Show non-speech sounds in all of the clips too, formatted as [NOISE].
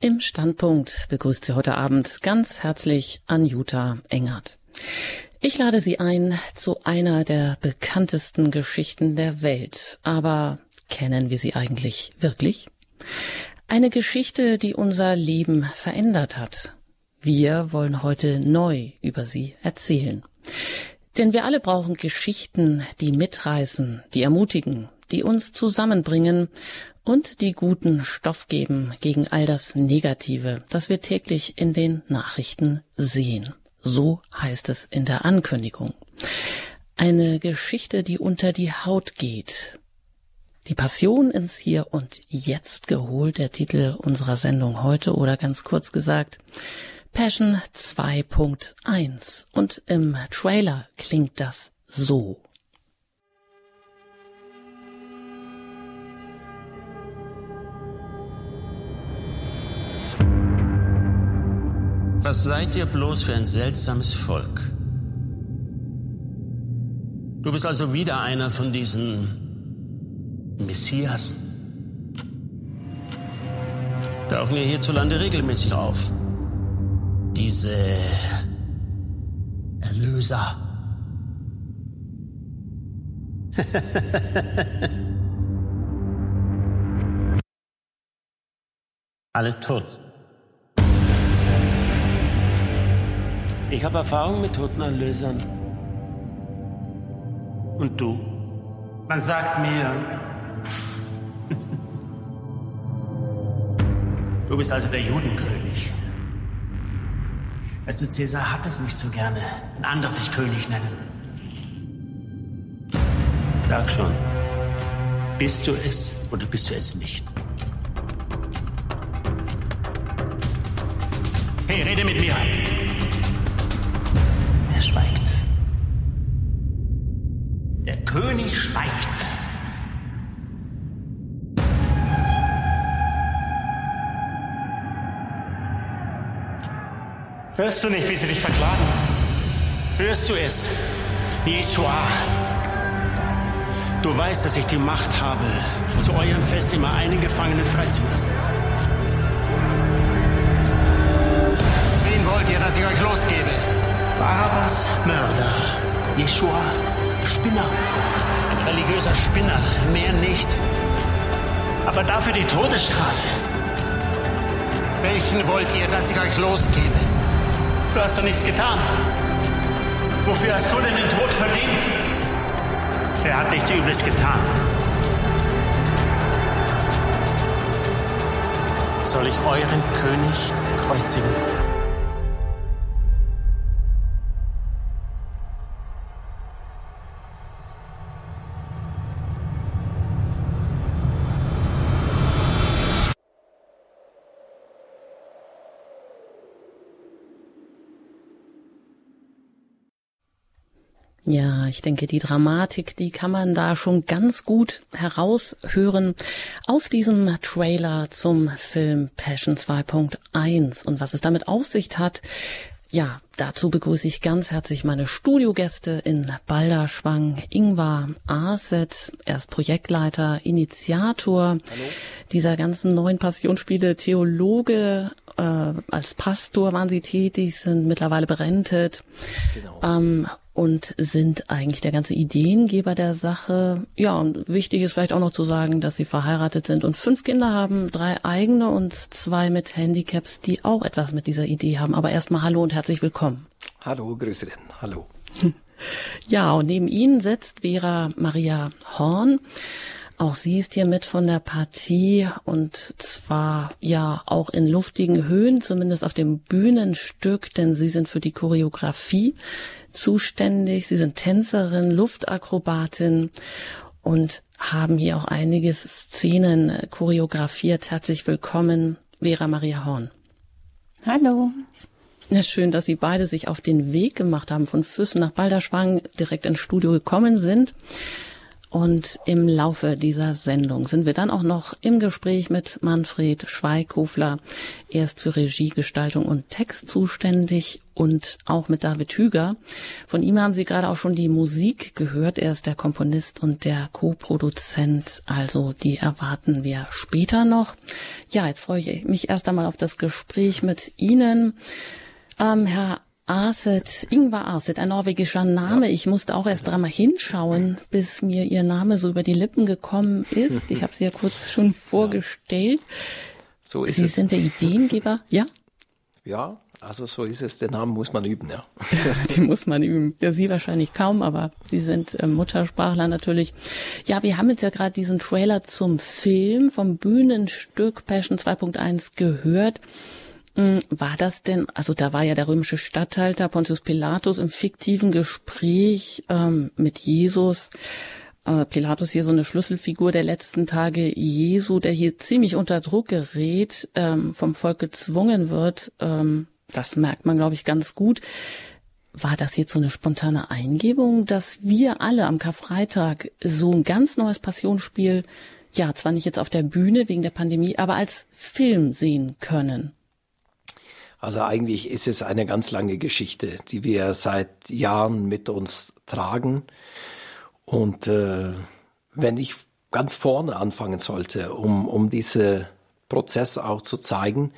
Im Standpunkt begrüßt Sie heute Abend ganz herzlich Anjuta Engert. Ich lade Sie ein zu einer der bekanntesten Geschichten der Welt. Aber kennen wir sie eigentlich wirklich? Eine Geschichte, die unser Leben verändert hat. Wir wollen heute neu über sie erzählen. Denn wir alle brauchen Geschichten, die mitreißen, die ermutigen, die uns zusammenbringen und die guten Stoff geben gegen all das Negative, das wir täglich in den Nachrichten sehen. So heißt es in der Ankündigung. Eine Geschichte, die unter die Haut geht. Die Passion ins Hier und Jetzt geholt, der Titel unserer Sendung heute oder ganz kurz gesagt, Passion 2.1. Und im Trailer klingt das so. Was seid ihr bloß für ein seltsames Volk? Du bist also wieder einer von diesen Messias. Tauchen wir hierzulande regelmäßig auf. Diese Erlöser. [LAUGHS] Alle tot. Ich habe Erfahrung mit Totenerlösern. Und du? Man sagt mir, du bist also der Judenkönig. Weißt du, Cäsar hat es nicht so gerne, ein anderes sich König nennen. Sag schon, bist du es oder bist du es nicht? Hey, rede mit mir! König schweigt. Hörst du nicht, wie sie dich verklagen? Hörst du es? Jeshua. Du weißt, dass ich die Macht habe, zu eurem Fest immer einen Gefangenen freizulassen. Wen wollt ihr, dass ich euch losgebe? Barabbas Mörder, Jeshua Spinner, ein religiöser Spinner, mehr nicht. Aber dafür die Todesstrafe. Welchen wollt ihr, dass ich euch losgebe? Du hast doch nichts getan. Wofür hast du denn den Tod verdient? Er hat nichts Übles getan. Soll ich euren König kreuzigen? Ja, ich denke, die Dramatik, die kann man da schon ganz gut heraushören aus diesem Trailer zum Film Passion 2.1 und was es damit auf sich hat. Ja, dazu begrüße ich ganz herzlich meine Studiogäste in Balderschwang, Ingvar Aset. Er ist Projektleiter, Initiator Hallo. dieser ganzen neuen Passionsspiele, Theologe, äh, als Pastor waren sie tätig, sind mittlerweile berentet. Genau. Ähm, und sind eigentlich der ganze Ideengeber der Sache. Ja, und wichtig ist vielleicht auch noch zu sagen, dass sie verheiratet sind und fünf Kinder haben, drei eigene und zwei mit Handicaps, die auch etwas mit dieser Idee haben. Aber erstmal hallo und herzlich willkommen. Hallo, Grüße denn. Hallo. [LAUGHS] Ja, und neben Ihnen sitzt Vera Maria Horn. Auch sie ist hier mit von der Partie und zwar ja auch in luftigen Höhen, zumindest auf dem Bühnenstück, denn sie sind für die Choreografie zuständig. Sie sind Tänzerin, Luftakrobatin und haben hier auch einige Szenen choreografiert. Herzlich willkommen, Vera Maria Horn. Hallo. Ja, schön, dass Sie beide sich auf den Weg gemacht haben, von Füssen nach Balderschwang direkt ins Studio gekommen sind. Und im Laufe dieser Sendung sind wir dann auch noch im Gespräch mit Manfred Schweikofler. Er ist für Regiegestaltung und Text zuständig und auch mit David Hüger. Von ihm haben Sie gerade auch schon die Musik gehört. Er ist der Komponist und der Co-Produzent. Also die erwarten wir später noch. Ja, jetzt freue ich mich erst einmal auf das Gespräch mit Ihnen. Ähm, Herr Arset, Ingvar Arset, ein norwegischer Name. Ja. Ich musste auch erst dreimal hinschauen, bis mir ihr Name so über die Lippen gekommen ist. Ich habe sie ja kurz schon [LAUGHS] vorgestellt. So ist sie es. sind der Ideengeber, ja? Ja, also so ist es. Den Namen muss man üben, ja. [LAUGHS] Den muss man üben. Ja, Sie wahrscheinlich kaum, aber Sie sind äh, Muttersprachler natürlich. Ja, wir haben jetzt ja gerade diesen Trailer zum Film vom Bühnenstück Passion 2.1 gehört. Hm, war das denn, also da war ja der römische Statthalter Pontius Pilatus im fiktiven Gespräch ähm, mit Jesus. Äh, Pilatus hier so eine Schlüsselfigur der letzten Tage Jesu, der hier ziemlich unter Druck gerät, ähm, vom Volk gezwungen wird. Ähm, das merkt man, glaube ich, ganz gut. War das jetzt so eine spontane Eingebung, dass wir alle am Karfreitag so ein ganz neues Passionsspiel, ja, zwar nicht jetzt auf der Bühne wegen der Pandemie, aber als Film sehen können? Also eigentlich ist es eine ganz lange Geschichte, die wir seit Jahren mit uns tragen. Und äh, wenn ich ganz vorne anfangen sollte, um, um diese Prozess auch zu zeigen,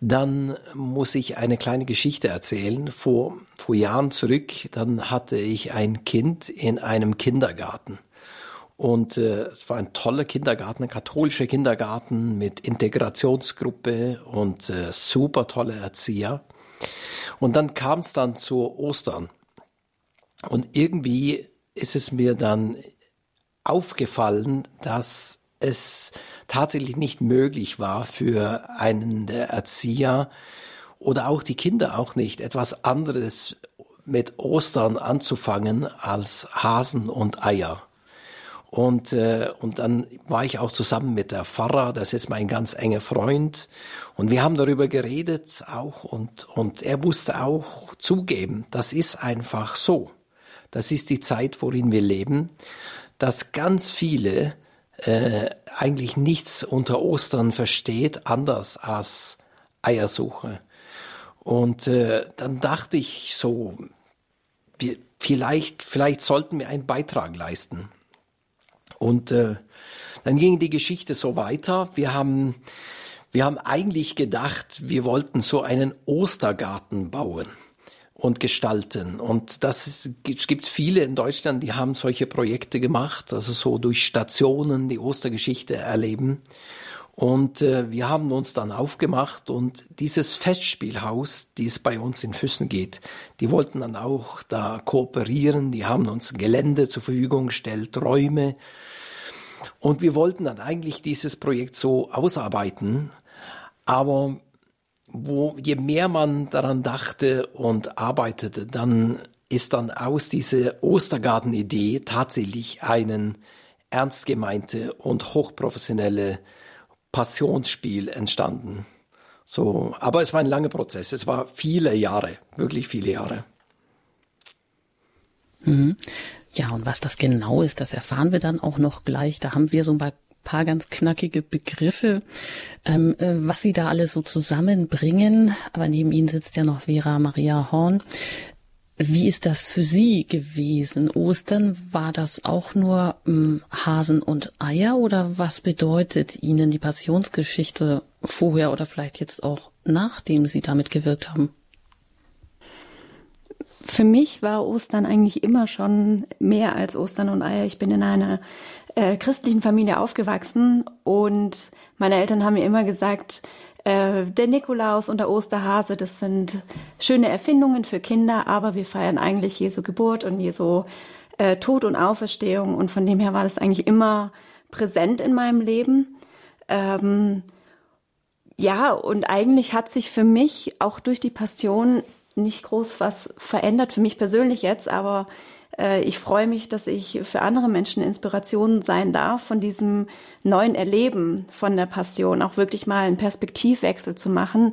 dann muss ich eine kleine Geschichte erzählen. Vor, vor Jahren zurück, dann hatte ich ein Kind in einem Kindergarten. Und äh, es war ein toller Kindergarten, ein katholischer Kindergarten mit Integrationsgruppe und äh, super tolle Erzieher. Und dann kam es dann zu Ostern. Und irgendwie ist es mir dann aufgefallen, dass es tatsächlich nicht möglich war für einen der Erzieher oder auch die Kinder auch nicht, etwas anderes mit Ostern anzufangen als Hasen und Eier. Und, äh, und dann war ich auch zusammen mit der Pfarrer, das ist mein ganz enger Freund. Und wir haben darüber geredet auch und, und er musste auch zugeben, das ist einfach so. Das ist die Zeit, worin wir leben, dass ganz viele äh, eigentlich nichts unter Ostern versteht, anders als Eiersuche. Und äh, dann dachte ich so, wir, vielleicht, vielleicht sollten wir einen Beitrag leisten. Und äh, dann ging die Geschichte so weiter. Wir haben, wir haben eigentlich gedacht, wir wollten so einen Ostergarten bauen und gestalten. Und das ist, es gibt viele in Deutschland, die haben solche Projekte gemacht, also so durch Stationen die Ostergeschichte erleben. Und äh, wir haben uns dann aufgemacht und dieses Festspielhaus, die es bei uns in Füssen geht, die wollten dann auch da kooperieren. Die haben uns Gelände zur Verfügung gestellt, Räume. Und wir wollten dann eigentlich dieses Projekt so ausarbeiten. Aber wo, je mehr man daran dachte und arbeitete, dann ist dann aus dieser Ostergarten-Idee tatsächlich einen ernst gemeinte und hochprofessionelle Passionsspiel entstanden. So, aber es war ein langer Prozess. Es war viele Jahre, wirklich viele Jahre. Mhm. Ja, und was das genau ist, das erfahren wir dann auch noch gleich. Da haben Sie ja so ein paar ganz knackige Begriffe, ähm, äh, was Sie da alles so zusammenbringen. Aber neben Ihnen sitzt ja noch Vera Maria Horn. Wie ist das für Sie gewesen? Ostern, war das auch nur ähm, Hasen und Eier oder was bedeutet Ihnen die Passionsgeschichte vorher oder vielleicht jetzt auch nachdem Sie damit gewirkt haben? Für mich war Ostern eigentlich immer schon mehr als Ostern und Eier. Ich bin in einer äh, christlichen Familie aufgewachsen und meine Eltern haben mir immer gesagt, äh, der Nikolaus und der Osterhase, das sind schöne Erfindungen für Kinder, aber wir feiern eigentlich Jesu Geburt und Jesu äh, Tod und Auferstehung und von dem her war das eigentlich immer präsent in meinem Leben. Ähm, ja, und eigentlich hat sich für mich auch durch die Passion nicht groß was verändert, für mich persönlich jetzt, aber ich freue mich, dass ich für andere Menschen Inspiration sein darf, von diesem neuen Erleben von der Passion, auch wirklich mal einen Perspektivwechsel zu machen.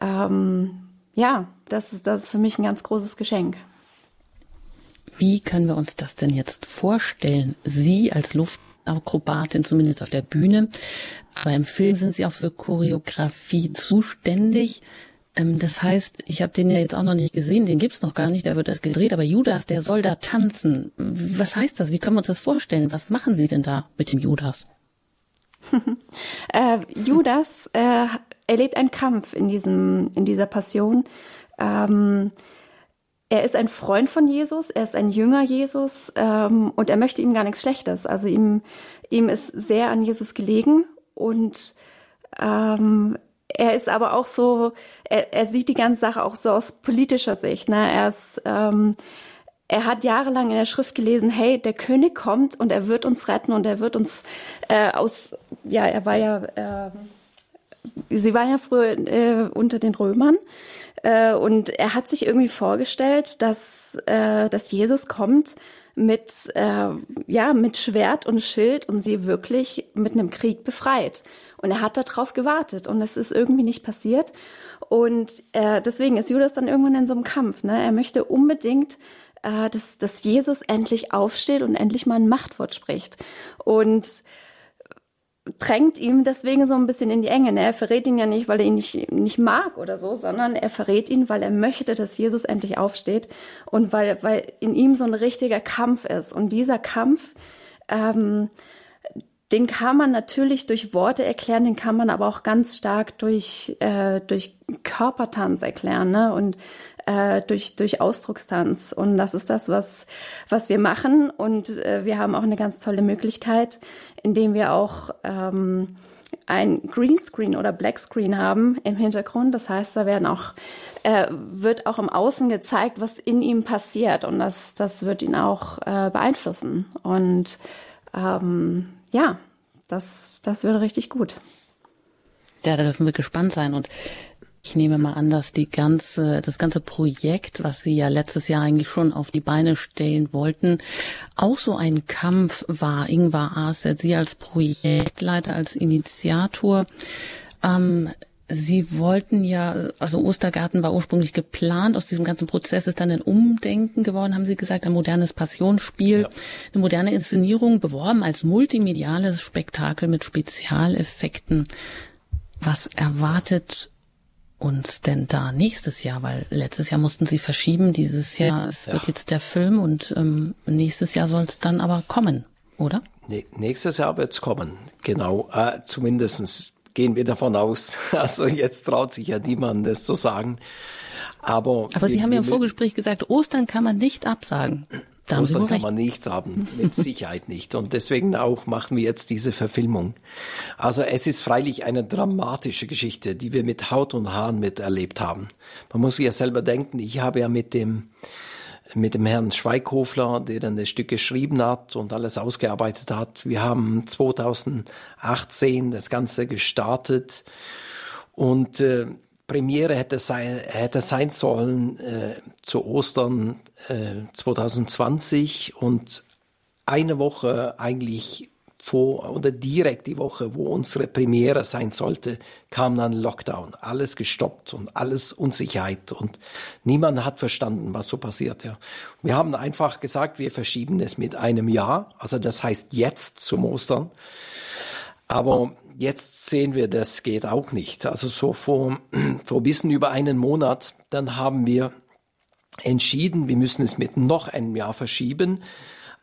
Ähm, ja, das ist, das ist für mich ein ganz großes Geschenk. Wie können wir uns das denn jetzt vorstellen? Sie als Luftakrobatin, zumindest auf der Bühne, aber im Film sind Sie auch für Choreografie zuständig. Ähm, das heißt, ich habe den ja jetzt auch noch nicht gesehen, den gibt's noch gar nicht, da wird das gedreht, aber Judas, der soll da tanzen. Was heißt das? Wie können wir uns das vorstellen? Was machen Sie denn da mit dem Judas? [LAUGHS] äh, Judas äh, erlebt einen Kampf in diesem in dieser Passion. Ähm, er ist ein Freund von Jesus, er ist ein Jünger Jesus ähm, und er möchte ihm gar nichts Schlechtes. Also ihm ihm ist sehr an Jesus gelegen und ähm, er ist aber auch so, er, er sieht die ganze Sache auch so aus politischer Sicht. Ne? Er ist, ähm, er hat jahrelang in der Schrift gelesen, hey, der König kommt und er wird uns retten und er wird uns äh, aus, ja, er war ja, äh, sie war ja früher äh, unter den Römern äh, und er hat sich irgendwie vorgestellt, dass, äh, dass Jesus kommt mit, äh, ja, mit Schwert und Schild und sie wirklich mit einem Krieg befreit. Und er hat darauf gewartet und es ist irgendwie nicht passiert. Und äh, deswegen ist Judas dann irgendwann in so einem Kampf. Ne? Er möchte unbedingt, äh, dass, dass Jesus endlich aufsteht und endlich mal ein Machtwort spricht. Und drängt ihm deswegen so ein bisschen in die Enge. Ne? Er verrät ihn ja nicht, weil er ihn nicht, nicht mag oder so, sondern er verrät ihn, weil er möchte, dass Jesus endlich aufsteht und weil, weil in ihm so ein richtiger Kampf ist. Und dieser Kampf, ähm, den kann man natürlich durch Worte erklären, den kann man aber auch ganz stark durch, äh, durch Körpertanz erklären ne? und äh, durch, durch Ausdruckstanz. Und das ist das, was, was wir machen. Und äh, wir haben auch eine ganz tolle Möglichkeit, indem wir auch ähm, ein Greenscreen oder Blackscreen haben im Hintergrund. Das heißt, da werden auch, äh, wird auch im Außen gezeigt, was in ihm passiert. Und das, das wird ihn auch äh, beeinflussen. Und ähm, ja, das, das würde richtig gut. Ja, da dürfen wir gespannt sein. Und ich nehme mal an, dass die ganze, das ganze Projekt, was Sie ja letztes Jahr eigentlich schon auf die Beine stellen wollten, auch so ein Kampf war. Ingvar Aset, Sie als Projektleiter, als Initiator. Ähm, Sie wollten ja, also Ostergarten war ursprünglich geplant, aus diesem ganzen Prozess ist dann ein Umdenken geworden, haben Sie gesagt, ein modernes Passionsspiel, ja. eine moderne Inszenierung, beworben als multimediales Spektakel mit Spezialeffekten. Was erwartet uns denn da nächstes Jahr? Weil letztes Jahr mussten Sie verschieben, dieses Jahr, es ja. wird jetzt der Film und ähm, nächstes Jahr soll es dann aber kommen, oder? Nee, nächstes Jahr wird es kommen, genau, äh, zumindestens gehen wir davon aus. [LAUGHS] Also jetzt traut sich ja niemand, das zu sagen. Aber, Aber Sie haben ja im Vorgespräch gesagt, Ostern kann man nicht absagen. Da Ostern kann man nichts haben, mit [LAUGHS] Sicherheit nicht. Und deswegen auch machen wir jetzt diese Verfilmung. Also es ist freilich eine dramatische Geschichte, die wir mit Haut und Haaren miterlebt haben. Man muss sich ja selber denken, ich habe ja mit dem mit dem Herrn Schweighofler, der dann das Stück geschrieben hat und alles ausgearbeitet hat. Wir haben 2018 das Ganze gestartet und äh, Premiere hätte sein, hätte sein sollen äh, zu Ostern äh, 2020 und eine Woche eigentlich vor oder direkt die Woche, wo unsere Premiere sein sollte, kam dann Lockdown. Alles gestoppt und alles Unsicherheit und niemand hat verstanden, was so passiert. Ja. Wir haben einfach gesagt, wir verschieben es mit einem Jahr. Also das heißt jetzt zum Ostern. Aber jetzt sehen wir, das geht auch nicht. Also so vor, [CLEARS THROAT] vor bisschen über einen Monat, dann haben wir entschieden, wir müssen es mit noch einem Jahr verschieben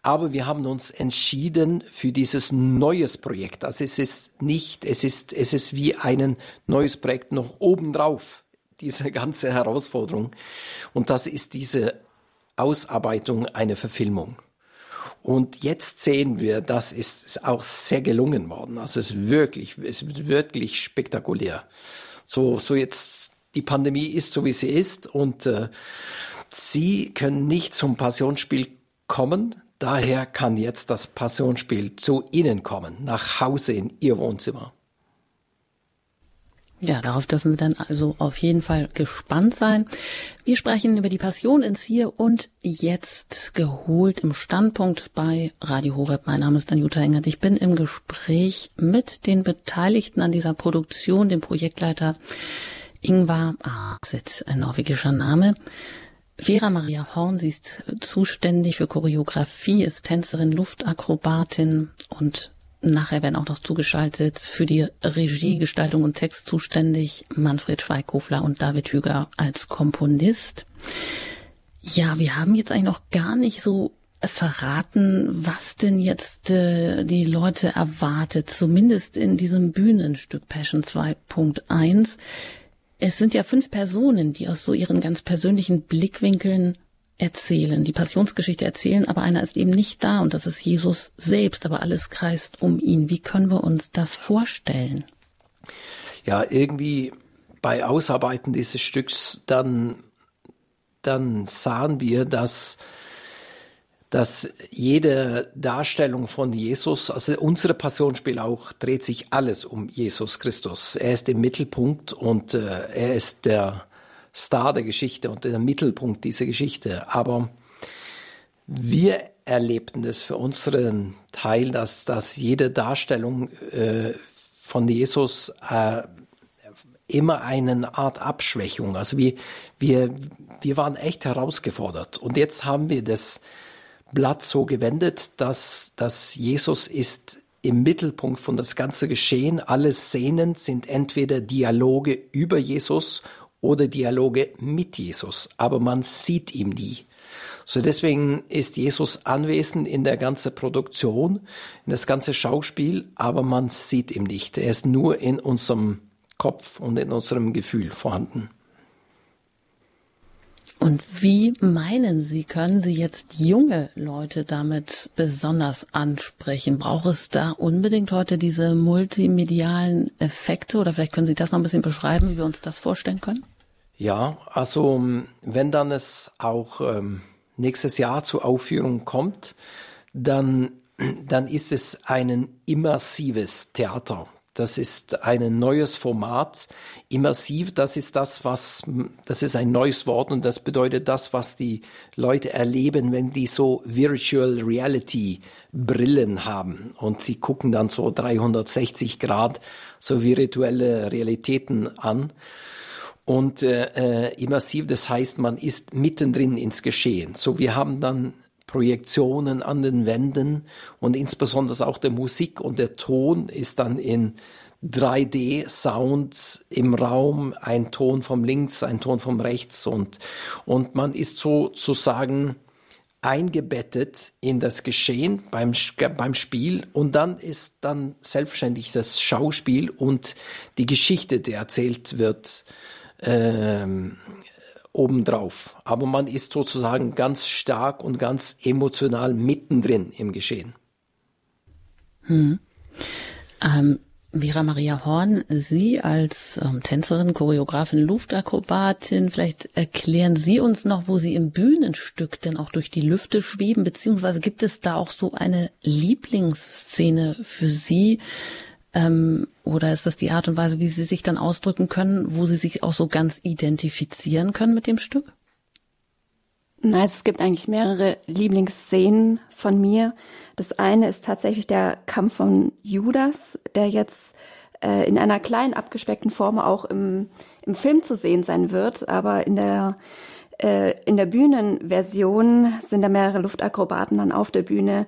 aber wir haben uns entschieden für dieses neues Projekt. Also es ist nicht, es ist, es ist wie ein neues Projekt noch obendrauf, [LAUGHS] diese ganze Herausforderung. Und das ist diese Ausarbeitung einer Verfilmung. Und jetzt sehen wir, das ist auch sehr gelungen worden. Also es ist wirklich, es ist wirklich spektakulär. So, so jetzt, die Pandemie ist so wie sie ist und äh, Sie können nicht zum Passionsspiel kommen, Daher kann jetzt das Passionsspiel zu Ihnen kommen, nach Hause in Ihr Wohnzimmer. Ja, darauf dürfen wir dann also auf jeden Fall gespannt sein. Wir sprechen über die Passion ins Hier und Jetzt geholt im Standpunkt bei Radio Horeb. Mein Name ist Danuta Engert. Ich bin im Gespräch mit den Beteiligten an dieser Produktion, dem Projektleiter Ingvar Asit, ein norwegischer Name. Vera Maria Horn, sie ist zuständig für Choreografie, ist Tänzerin, Luftakrobatin und nachher werden auch noch zugeschaltet für die Regie, Gestaltung und Text zuständig Manfred Schweigkofler und David Hüger als Komponist. Ja, wir haben jetzt eigentlich noch gar nicht so verraten, was denn jetzt äh, die Leute erwartet, zumindest in diesem Bühnenstück Passion 2.1. Es sind ja fünf Personen, die aus so ihren ganz persönlichen Blickwinkeln erzählen, die Passionsgeschichte erzählen, aber einer ist eben nicht da und das ist Jesus selbst, aber alles kreist um ihn. Wie können wir uns das vorstellen? Ja, irgendwie bei Ausarbeiten dieses Stücks dann, dann sahen wir, dass dass jede Darstellung von Jesus, also unsere Passionsspiel auch, dreht sich alles um Jesus Christus. Er ist im Mittelpunkt und äh, er ist der Star der Geschichte und der Mittelpunkt dieser Geschichte. Aber wir erlebten es für unseren Teil, dass, dass jede Darstellung äh, von Jesus äh, immer eine Art Abschwächung. Also wir, wir, wir waren echt herausgefordert. Und jetzt haben wir das Blatt so gewendet, dass, dass Jesus ist im Mittelpunkt von das ganze Geschehen. Alle Szenen sind entweder Dialoge über Jesus oder Dialoge mit Jesus, aber man sieht ihm nie. So deswegen ist Jesus anwesend in der ganzen Produktion, in das ganze Schauspiel, aber man sieht ihn nicht. Er ist nur in unserem Kopf und in unserem Gefühl vorhanden. Und wie meinen Sie, können Sie jetzt junge Leute damit besonders ansprechen? Braucht es da unbedingt heute diese multimedialen Effekte oder vielleicht können Sie das noch ein bisschen beschreiben, wie wir uns das vorstellen können? Ja, also wenn dann es auch ähm, nächstes Jahr zur Aufführung kommt, dann, [CLEARS THROAT] dann ist es ein immersives Theater. Das ist ein neues Format. Immersiv, das ist das, was, das ist ein neues Wort und das bedeutet das, was die Leute erleben, wenn die so Virtual Reality Brillen haben und sie gucken dann so 360 Grad so virtuelle Realitäten an. Und äh, äh, immersiv, das heißt, man ist mittendrin ins Geschehen. So, wir haben dann Projektionen an den Wänden und insbesondere auch der Musik und der Ton ist dann in 3D-Sound im Raum, ein Ton vom links, ein Ton vom rechts und, und man ist sozusagen eingebettet in das Geschehen beim, beim Spiel und dann ist dann selbstständig das Schauspiel und die Geschichte, die erzählt wird, ähm, obendrauf. Aber man ist sozusagen ganz stark und ganz emotional mittendrin im Geschehen. Hm. Ähm, Vera Maria Horn, Sie als ähm, Tänzerin, Choreografin, Luftakrobatin, vielleicht erklären Sie uns noch, wo Sie im Bühnenstück denn auch durch die Lüfte schweben, beziehungsweise gibt es da auch so eine Lieblingsszene für Sie, ähm, oder ist das die Art und Weise, wie Sie sich dann ausdrücken können, wo Sie sich auch so ganz identifizieren können mit dem Stück? Nein, es gibt eigentlich mehrere Lieblingsszenen von mir. Das eine ist tatsächlich der Kampf von Judas, der jetzt äh, in einer kleinen abgespeckten Form auch im, im Film zu sehen sein wird, aber in der äh, in der Bühnenversion sind da mehrere Luftakrobaten dann auf der Bühne,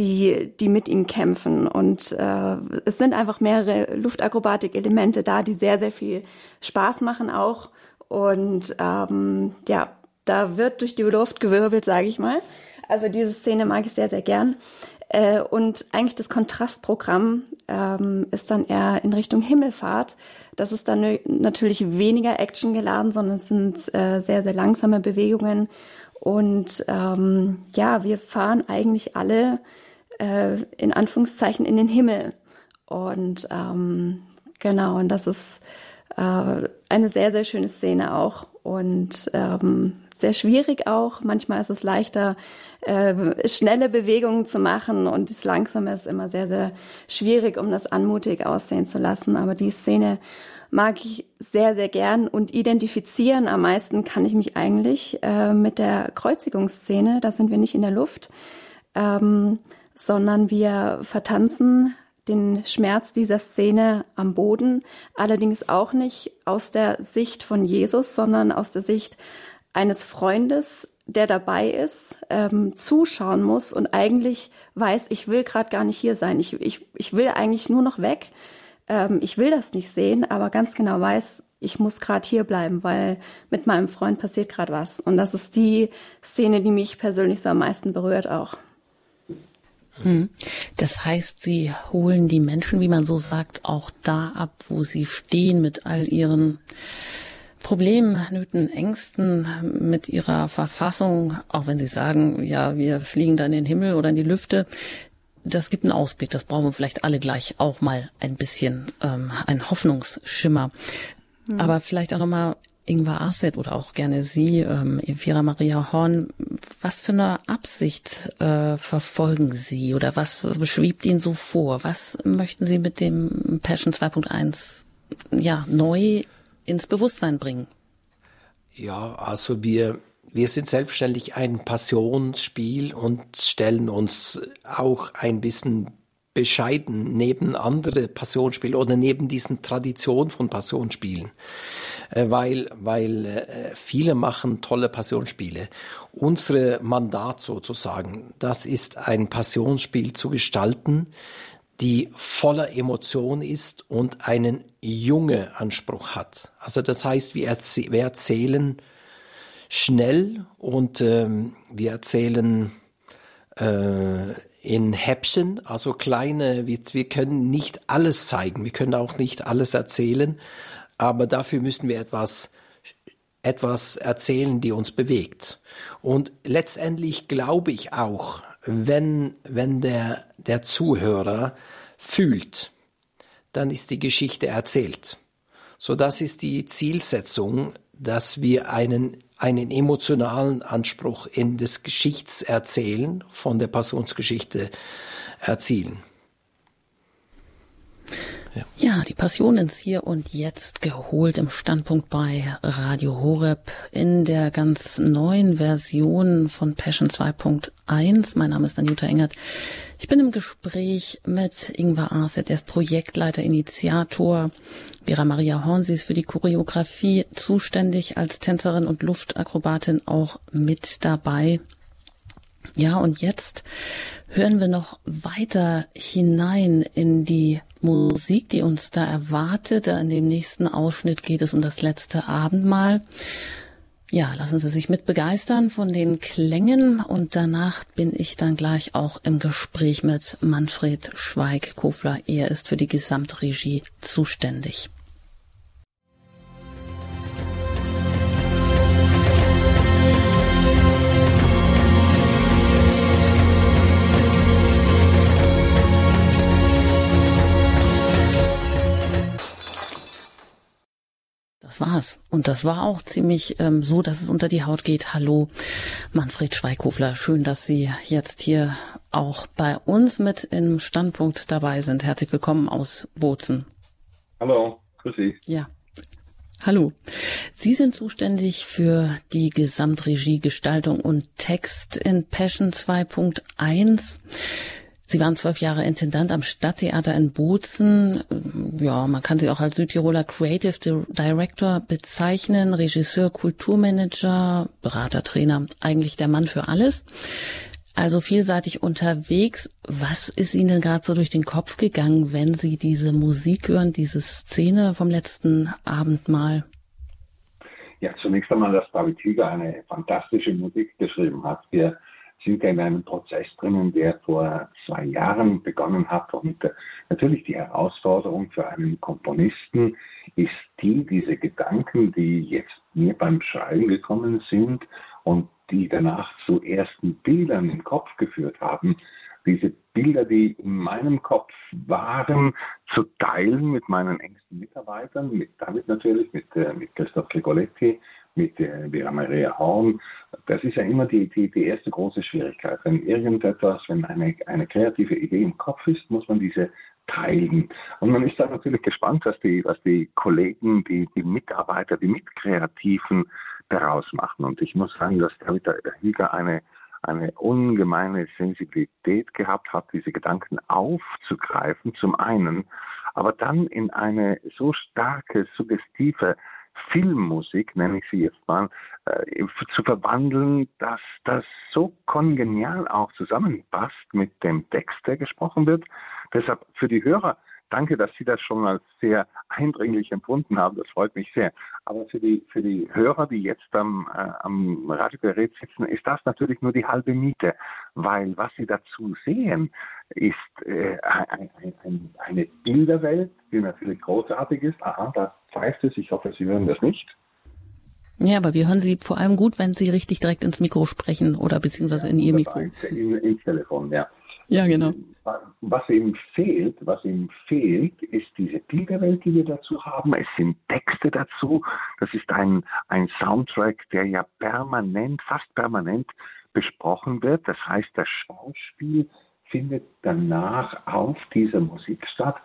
die, die mit ihm kämpfen. Und äh, es sind einfach mehrere Luftakrobatik-Elemente da, die sehr, sehr viel Spaß machen auch. Und ähm, ja, da wird durch die Luft gewirbelt, sage ich mal. Also diese Szene mag ich sehr, sehr gern. Äh, und eigentlich das Kontrastprogramm ähm, ist dann eher in Richtung Himmelfahrt. Das ist dann natürlich weniger Action geladen, sondern es sind äh, sehr, sehr langsame Bewegungen. Und ähm, ja, wir fahren eigentlich alle äh, in Anführungszeichen in den Himmel. Und ähm, genau, und das ist äh, eine sehr, sehr schöne Szene auch und ähm, sehr schwierig auch. Manchmal ist es leichter, äh, schnelle Bewegungen zu machen und das Langsame ist immer sehr, sehr schwierig, um das anmutig aussehen zu lassen. Aber die Szene mag ich sehr, sehr gern und identifizieren. Am meisten kann ich mich eigentlich äh, mit der Kreuzigungsszene. Da sind wir nicht in der Luft. Ähm, sondern wir vertanzen den Schmerz dieser Szene am Boden, allerdings auch nicht aus der Sicht von Jesus, sondern aus der Sicht eines Freundes, der dabei ist, ähm, zuschauen muss und eigentlich weiß, ich will gerade gar nicht hier sein. Ich, ich, ich will eigentlich nur noch weg. Ähm, ich will das nicht sehen, aber ganz genau weiß, ich muss gerade hier bleiben, weil mit meinem Freund passiert gerade was. Und das ist die Szene, die mich persönlich so am meisten berührt auch. Hm. Das heißt, Sie holen die Menschen, wie man so sagt, auch da ab, wo sie stehen mit all ihren Problemen, Nöten, Ängsten, mit ihrer Verfassung, auch wenn Sie sagen, ja, wir fliegen dann in den Himmel oder in die Lüfte. Das gibt einen Ausblick, das brauchen wir vielleicht alle gleich auch mal ein bisschen, ähm, ein Hoffnungsschimmer. Mhm. Aber vielleicht auch nochmal Ingvar Aset oder auch gerne Sie, ähm, Evira Maria Horn, was für eine Absicht äh, verfolgen Sie oder was schwebt Ihnen so vor? Was möchten Sie mit dem Passion 2.1 ja, neu ins Bewusstsein bringen? Ja, also wir, wir sind selbstverständlich ein Passionsspiel und stellen uns auch ein bisschen bescheiden neben andere Passionsspiele oder neben diesen Traditionen von Passionsspielen, weil, weil äh, viele machen tolle Passionsspiele. Unsere Mandat sozusagen, das ist ein Passionsspiel zu gestalten, die voller Emotion ist und einen junge Anspruch hat. Also das heißt, wir, erzäh wir erzählen schnell und ähm, wir erzählen äh, in Häppchen, also kleine, wir, wir können nicht alles zeigen, wir können auch nicht alles erzählen, aber dafür müssen wir etwas etwas erzählen, die uns bewegt. Und letztendlich glaube ich auch, wenn, wenn der, der Zuhörer fühlt, dann ist die Geschichte erzählt. So, das ist die Zielsetzung, dass wir einen einen emotionalen Anspruch in das Geschichtserzählen von der Passionsgeschichte erzielen. Ja. ja, die Passion ins Hier und Jetzt geholt im Standpunkt bei Radio Horeb in der ganz neuen Version von Passion 2.1. Mein Name ist Anjuta Engert. Ich bin im Gespräch mit Ingvar Arset, er ist Projektleiter, Initiator. Vera Maria Horn, sie ist für die Choreografie zuständig als Tänzerin und Luftakrobatin auch mit dabei. Ja, und jetzt hören wir noch weiter hinein in die Musik, die uns da erwartet. In dem nächsten Ausschnitt geht es um das letzte Abendmahl. Ja, lassen Sie sich mit begeistern von den Klängen und danach bin ich dann gleich auch im Gespräch mit Manfred Schweig-Kofler. Er ist für die Gesamtregie zuständig. Das war's. Und das war auch ziemlich ähm, so, dass es unter die Haut geht. Hallo, Manfred Schweighofler. Schön, dass Sie jetzt hier auch bei uns mit im Standpunkt dabei sind. Herzlich willkommen aus Bozen. Hallo, grüß Sie. Ja. Hallo. Sie sind zuständig für die Gesamtregie, Gestaltung und Text in Passion 2.1. Sie waren zwölf Jahre Intendant am Stadttheater in Bozen. Ja, man kann Sie auch als Südtiroler Creative Director bezeichnen, Regisseur, Kulturmanager, Berater, Trainer, eigentlich der Mann für alles. Also vielseitig unterwegs. Was ist Ihnen gerade so durch den Kopf gegangen, wenn Sie diese Musik hören, diese Szene vom letzten Abendmahl? Ja, zunächst einmal, dass David Hüger eine fantastische Musik geschrieben hat. Wir sind in einem Prozess drinnen, der vor zwei Jahren begonnen hat. Und äh, natürlich die Herausforderung für einen Komponisten ist die, diese Gedanken, die jetzt mir beim Schreiben gekommen sind und die danach zu ersten Bildern im Kopf geführt haben, diese Bilder, die in meinem Kopf waren, zu teilen mit meinen engsten Mitarbeitern, mit David natürlich, mit, äh, mit Christoph Gregoletti, mit äh, Vera Maria Horn. Das ist ja immer die, die, die erste große Schwierigkeit. Wenn irgendetwas, wenn eine, eine kreative Idee im Kopf ist, muss man diese teilen. Und man ist dann natürlich gespannt, was die, was die Kollegen, die, die Mitarbeiter, die Mitkreativen daraus machen. Und ich muss sagen, dass David Hüger eine, eine ungemeine Sensibilität gehabt hat, diese Gedanken aufzugreifen, zum einen, aber dann in eine so starke, suggestive Filmmusik, nenne ich sie jetzt mal, äh, zu verwandeln, dass das so kongenial auch zusammenpasst mit dem Text, der gesprochen wird. Deshalb für die Hörer danke, dass Sie das schon als sehr eindringlich empfunden haben. Das freut mich sehr. Aber für die, für die Hörer, die jetzt am, äh, am Radiogerät sitzen, ist das natürlich nur die halbe Miete, weil was Sie dazu sehen, ist äh, ein, ein, eine Bilderwelt, die natürlich großartig ist. Aha, da pfeift es. Ich hoffe, Sie hören das nicht. Ja, aber wir hören Sie vor allem gut, wenn Sie richtig direkt ins Mikro sprechen oder beziehungsweise in Ihr Mikro. In, ins Telefon, ja. Ja, genau. Was ihm fehlt, was ihm fehlt, ist diese Bilderwelt, die wir dazu haben. Es sind Texte dazu. Das ist ein, ein Soundtrack, der ja permanent, fast permanent besprochen wird. Das heißt, das Schauspiel findet danach auf dieser Musik statt.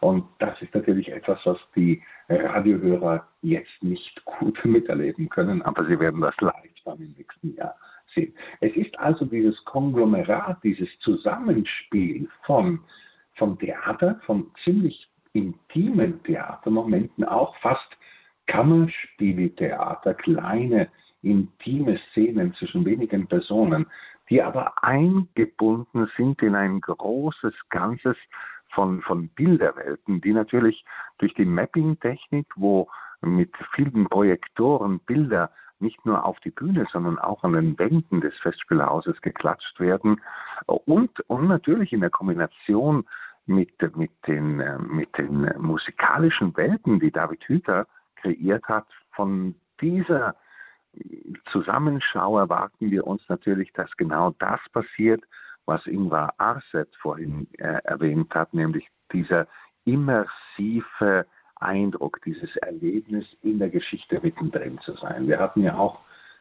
Und das ist natürlich etwas, was die Radiohörer jetzt nicht gut [LAUGHS] miterleben können, aber sie werden das live dann im nächsten Jahr sehen. Es ist also dieses Konglomerat, dieses Zusammenspiel von, vom Theater, von ziemlich intimen Theatermomenten, auch fast Kammerspieltheater, kleine intime Szenen zwischen wenigen Personen, die aber eingebunden sind in ein großes Ganzes von, von Bilderwelten, die natürlich durch die Mapping-Technik, wo mit vielen Projektoren Bilder nicht nur auf die Bühne, sondern auch an den Wänden des Festspielhauses geklatscht werden und, und natürlich in der Kombination mit, mit, den, mit den musikalischen Welten, die David Hüter kreiert hat, von dieser Zusammenschau erwarten wir uns natürlich, dass genau das passiert, was Ingvar Arset vorhin äh, erwähnt hat, nämlich dieser immersive Eindruck, dieses Erlebnis in der Geschichte mittendrin zu sein. Wir hatten ja auch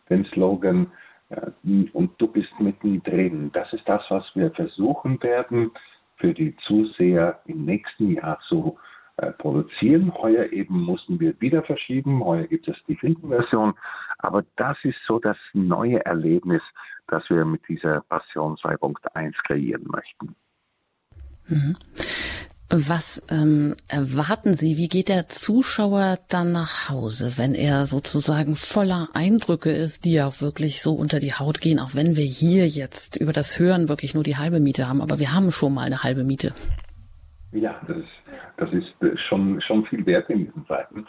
den Slogan äh, und du bist mittendrin. Das ist das, was wir versuchen werden für die Zuseher im nächsten Jahr zu äh, produzieren. Heuer eben mussten wir wieder verschieben. Heuer gibt es die Filmversion. Aber das ist so das neue Erlebnis, das wir mit dieser Passion 2.1 kreieren möchten. Mhm. Was ähm, erwarten Sie? Wie geht der Zuschauer dann nach Hause, wenn er sozusagen voller Eindrücke ist, die auch wirklich so unter die Haut gehen, auch wenn wir hier jetzt über das Hören wirklich nur die halbe Miete haben, aber wir haben schon mal eine halbe Miete. Ja, das ist, das ist äh, schon, schon viel wert in diesen Zeiten.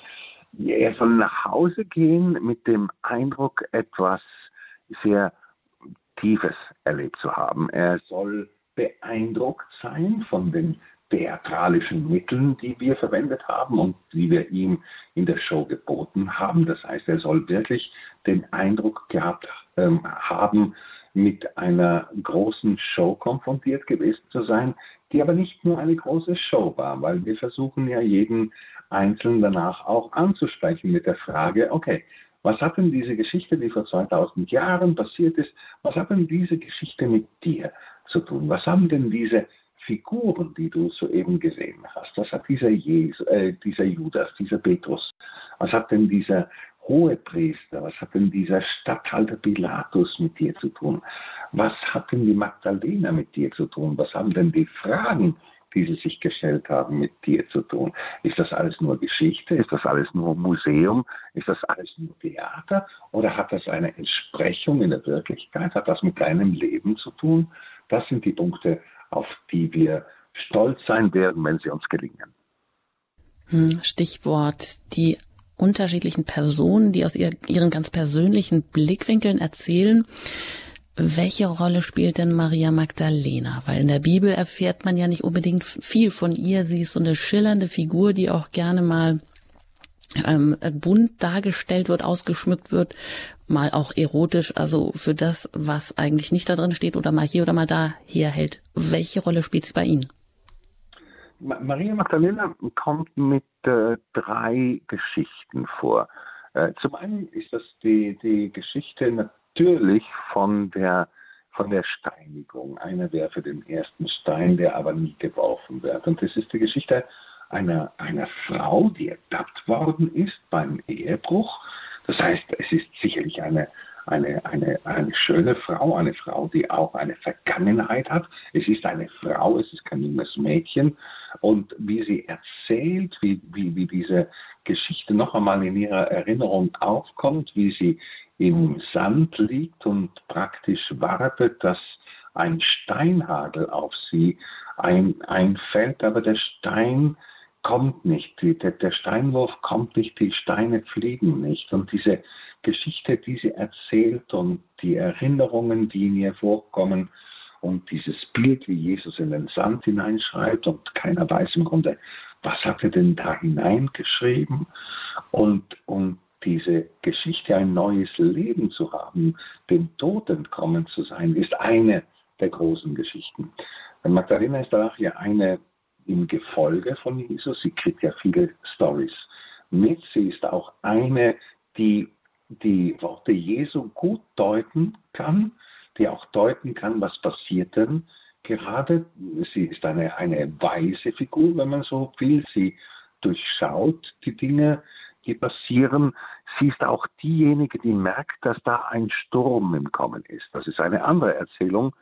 Er soll nach Hause gehen mit dem Eindruck, etwas sehr Tiefes erlebt zu haben. Er soll beeindruckt sein von den theatralischen Mitteln, die wir verwendet haben und die wir ihm in der Show geboten haben. Das heißt, er soll wirklich den Eindruck gehabt ähm, haben, mit einer großen Show konfrontiert gewesen zu sein, die aber nicht nur eine große Show war, weil wir versuchen ja jeden Einzelnen danach auch anzusprechen mit der Frage, okay, was hat denn diese Geschichte, die vor 2000 Jahren passiert ist, was hat denn diese Geschichte mit dir zu tun? Was haben denn diese Figuren, die du soeben gesehen hast. Was hat dieser, Jesus, äh, dieser Judas, dieser Petrus, was hat denn dieser Hohepriester, was hat denn dieser Statthalter Pilatus mit dir zu tun? Was hat denn die Magdalena mit dir zu tun? Was haben denn die Fragen, die sie sich gestellt haben, mit dir zu tun? Ist das alles nur Geschichte? Ist das alles nur Museum? Ist das alles nur Theater? Oder hat das eine Entsprechung in der Wirklichkeit? Hat das mit deinem Leben zu tun? Das sind die Punkte, auf die wir stolz sein werden, wenn sie uns gelingen. Hm, Stichwort die unterschiedlichen Personen, die aus ihren ganz persönlichen Blickwinkeln erzählen. Welche Rolle spielt denn Maria Magdalena? Weil in der Bibel erfährt man ja nicht unbedingt viel von ihr. Sie ist so eine schillernde Figur, die auch gerne mal ähm, bunt dargestellt wird, ausgeschmückt wird, mal auch erotisch, also für das, was eigentlich nicht da drin steht oder mal hier oder mal da herhält. Welche Rolle spielt sie bei Ihnen? Maria Magdalena kommt mit äh, drei Geschichten vor. Äh, zum einen ist das die, die Geschichte natürlich von der von der Steinigung. Einer werfe den ersten Stein, der aber nie geworfen wird. Und das ist die Geschichte einer, einer Frau, die ertappt worden ist beim Ehebruch. Das heißt, es ist sicherlich eine, eine, eine, eine schöne Frau, eine Frau, die auch eine Vergangenheit hat. Es ist eine Frau, es ist kein junges Mädchen, und wie sie erzählt, wie, wie, wie diese Geschichte noch einmal in ihrer Erinnerung aufkommt, wie sie im Sand liegt und praktisch wartet, dass ein Steinhagel auf sie ein, einfällt, aber der Stein kommt nicht, der, der Steinwurf kommt nicht, die Steine fliegen nicht. Und diese Geschichte, die sie erzählt und die Erinnerungen, die in ihr vorkommen und dieses Bild, wie Jesus in den Sand hineinschreibt und keiner weiß im Grunde, was hat er denn da hineingeschrieben und, und diese Geschichte, ein neues Leben zu haben, dem Tod entkommen zu sein, ist eine der großen Geschichten. Magdalena ist danach ja eine im Gefolge von Jesus. Sie kriegt ja viele Stories mit. Sie ist auch eine, die die Worte Jesu gut deuten kann, die auch deuten kann, was passiert denn gerade. Sie ist eine, eine weise Figur, wenn man so will. Sie durchschaut die Dinge, die passieren. Sie ist auch diejenige, die merkt, dass da ein Sturm im Kommen ist. Das ist eine andere Erzählung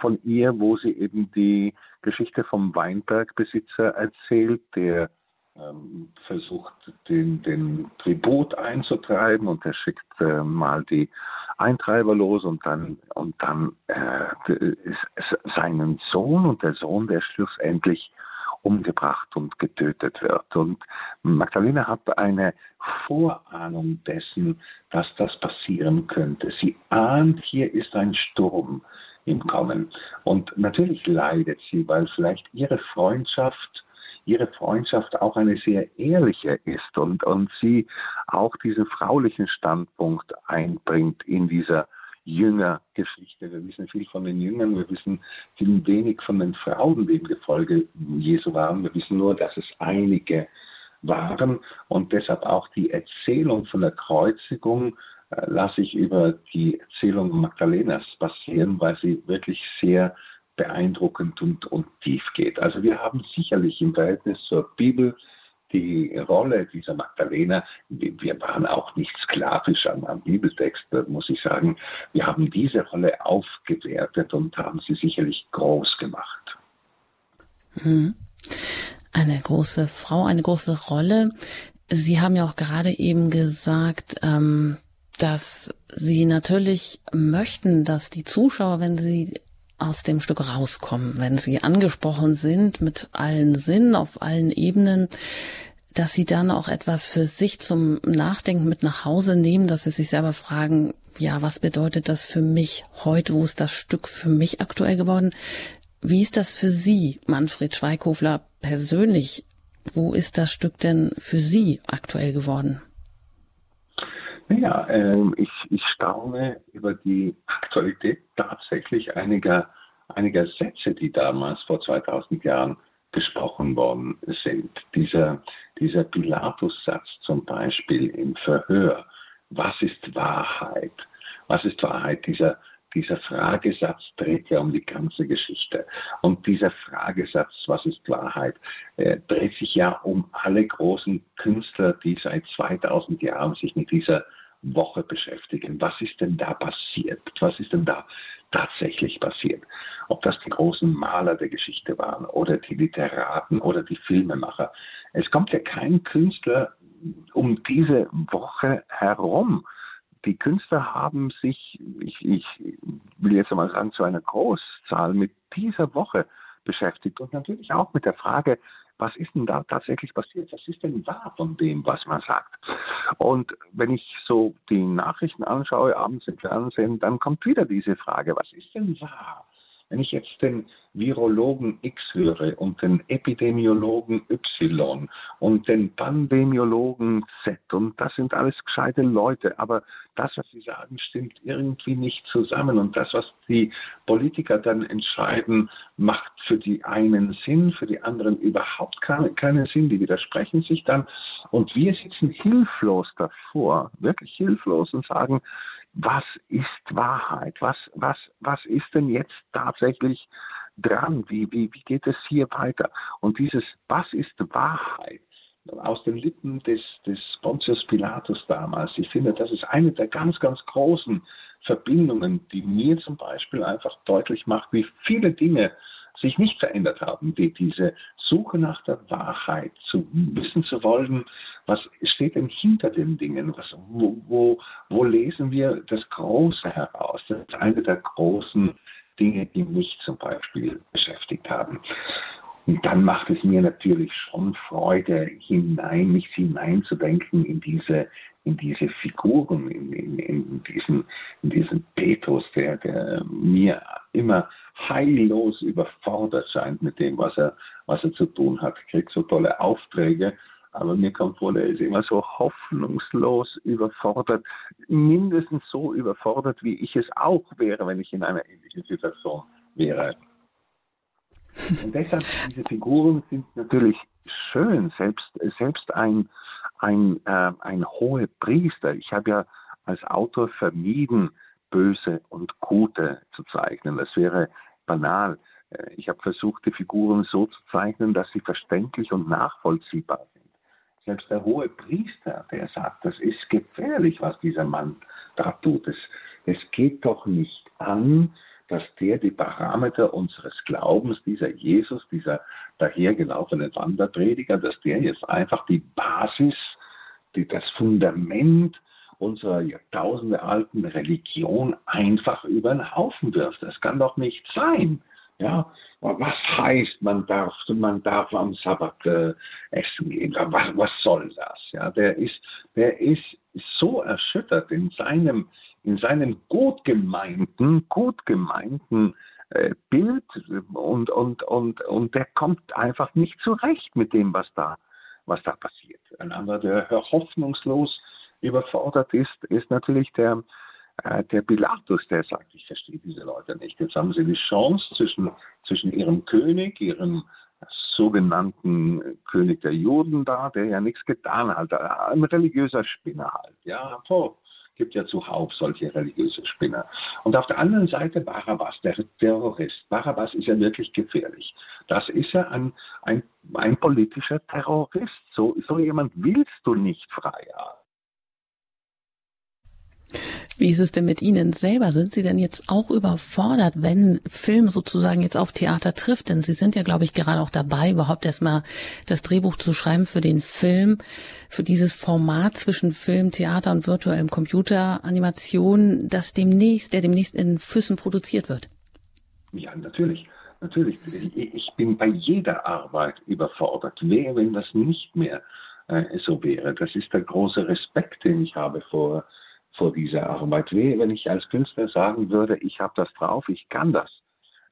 von ihr, wo sie eben die Geschichte vom Weinbergbesitzer erzählt, der ähm, versucht, den, den Tribut einzutreiben und er schickt äh, mal die Eintreiber los und dann und dann äh, seinen Sohn und der Sohn, der schlussendlich umgebracht und getötet wird. Und Magdalena hat eine Vorahnung dessen, dass das passieren könnte. Sie ahnt, hier ist ein Sturm im Kommen. Und natürlich leidet sie, weil vielleicht ihre Freundschaft ihre Freundschaft auch eine sehr ehrliche ist und, und sie auch diesen fraulichen Standpunkt einbringt in dieser Jüngergeschichte. Wir wissen viel von den Jüngern, wir wissen viel wenig von den Frauen, die im Gefolge Jesu waren. Wir wissen nur, dass es einige waren und deshalb auch die Erzählung von der Kreuzigung äh, lasse ich über die Erzählung Magdalenas passieren, weil sie wirklich sehr beeindruckend und, und tief geht. Also wir haben sicherlich im Verhältnis zur Bibel die Rolle dieser Magdalena, wir waren auch nicht sklavisch am, am Bibeltext, muss ich sagen. Wir haben diese Rolle aufgewertet und haben sie sicherlich groß gemacht. Mhm. Eine große Frau, eine große Rolle. Sie haben ja auch gerade eben gesagt, ähm, dass Sie natürlich möchten, dass die Zuschauer, wenn sie aus dem Stück rauskommen, wenn sie angesprochen sind mit allen Sinnen, auf allen Ebenen, dass sie dann auch etwas für sich zum Nachdenken mit nach Hause nehmen, dass sie sich selber fragen, ja, was bedeutet das für mich heute? Wo ist das Stück für mich aktuell geworden? Wie ist das für Sie, Manfred Schweighofler, persönlich? Wo ist das Stück denn für Sie aktuell geworden? Naja, ähm, ich, ich staune über die Aktualität tatsächlich einiger, einiger Sätze, die damals vor 2000 Jahren gesprochen worden sind. Dieser, dieser Pilatus-Satz zum Beispiel im Verhör. Was ist Wahrheit? Was ist Wahrheit? Dieser, dieser Fragesatz dreht ja um die ganze Geschichte. Und dieser Fragesatz, was ist Wahrheit, äh, dreht sich ja um alle großen Künstler, die seit 2000 Jahren sich mit dieser Woche beschäftigen. Was ist denn da passiert? Was ist denn da tatsächlich passiert? Ob das die großen Maler der Geschichte waren oder die Literaten oder die Filmemacher. Es kommt ja kein Künstler um diese Woche herum. Die Künstler haben sich, ich, ich will jetzt mal sagen, zu einer Großzahl mit dieser Woche beschäftigt und natürlich auch mit der Frage, was ist denn da tatsächlich passiert? Was ist denn wahr von dem, was man sagt? Und wenn ich so die Nachrichten anschaue, abends im Fernsehen, dann kommt wieder diese Frage, was ist denn wahr? Wenn ich jetzt den Virologen X höre und den Epidemiologen Y und den Pandemiologen Z und das sind alles gescheite Leute, aber das, was sie sagen, stimmt irgendwie nicht zusammen. Und das, was die Politiker dann entscheiden, macht für die einen Sinn, für die anderen überhaupt keine, keinen Sinn, die widersprechen sich dann. Und wir sitzen hilflos davor, wirklich hilflos und sagen, was ist Wahrheit? Was, was, was ist denn jetzt tatsächlich dran? Wie, wie, wie geht es hier weiter? Und dieses Was ist Wahrheit? aus den Lippen des, des Pontius Pilatus damals. Ich finde, das ist eine der ganz, ganz großen Verbindungen, die mir zum Beispiel einfach deutlich macht, wie viele Dinge sich nicht verändert haben, die diese Suche nach der Wahrheit, zu wissen zu wollen, was steht denn hinter den Dingen, was, wo, wo, wo lesen wir das Große heraus. Das ist eine der großen Dinge, die mich zum Beispiel beschäftigt haben. Und dann macht es mir natürlich schon Freude, hinein, mich hineinzudenken in diese, in diese Figuren, in, in, in, diesen, in diesen Petrus, der, der mir immer heillos überfordert scheint mit dem, was er, was er zu tun hat. Ich kriege so tolle Aufträge, aber mir kommt vor, er ist immer so hoffnungslos überfordert, mindestens so überfordert, wie ich es auch wäre, wenn ich in einer ähnlichen Situation wäre. Und deshalb, diese Figuren sind natürlich schön, selbst, selbst ein, ein, äh, ein hoher Priester. Ich habe ja als Autor vermieden, Böse und Gute zu zeichnen. Das wäre banal. Äh, ich habe versucht, die Figuren so zu zeichnen, dass sie verständlich und nachvollziehbar sind. Selbst der hohe Priester, der sagt, das ist gefährlich, was dieser Mann da tut. Es, es geht doch nicht an, dass der die Parameter unseres Glaubens, dieser Jesus, dieser dahergelaufene Wanderprediger, dass der jetzt einfach die Basis, die, das Fundament unserer Jahrtausende alten Religion einfach über den Haufen wirft. Das kann doch nicht sein. Ja, was heißt, man darf, man darf am Sabbat äh, essen gehen? Was, was soll das? Ja, der ist, der ist so erschüttert in seinem, in seinem gut gemeinten, gut gemeinten äh, Bild und, und, und, und der kommt einfach nicht zurecht mit dem, was da, was da passiert. Ein anderer, der hoffnungslos überfordert ist, ist natürlich der, äh, der Pilatus, der sagt, ich verstehe diese Leute nicht. Jetzt haben sie die Chance zwischen, zwischen ihrem König, ihrem sogenannten König der Juden da, der ja nichts getan hat, ein religiöser Spinner halt. Ja, so gibt ja zuhauf solche religiöse Spinner. Und auf der anderen Seite Barabbas, der Terrorist. Barabbas ist ja wirklich gefährlich. Das ist ja ein, ein, ein politischer Terrorist. So, so jemand willst du nicht frei haben. Wie ist es denn mit Ihnen selber? Sind Sie denn jetzt auch überfordert, wenn Film sozusagen jetzt auf Theater trifft? Denn Sie sind ja, glaube ich, gerade auch dabei, überhaupt erstmal das Drehbuch zu schreiben für den Film, für dieses Format zwischen Film, Theater und virtuellem Computeranimation, das demnächst, der demnächst in Füssen produziert wird. Ja, natürlich. Natürlich. Ich bin bei jeder Arbeit überfordert. Wer, wenn das nicht mehr äh, so wäre? Das ist der große Respekt, den ich habe vor vor dieser Arbeit. Wenn ich als Künstler sagen würde, ich habe das drauf, ich kann das,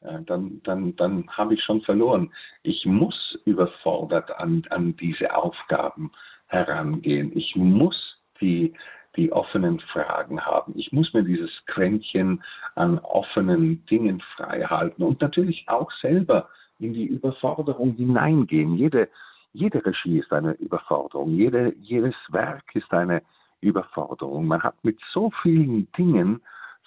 äh, dann, dann, dann habe ich schon verloren. Ich muss überfordert an, an diese Aufgaben herangehen. Ich muss die, die offenen Fragen haben. Ich muss mir dieses Quäntchen an offenen Dingen frei halten und natürlich auch selber in die Überforderung hineingehen. Jede, jede Regie ist eine Überforderung. Jede, jedes Werk ist eine Überforderung. Man hat mit so vielen Dingen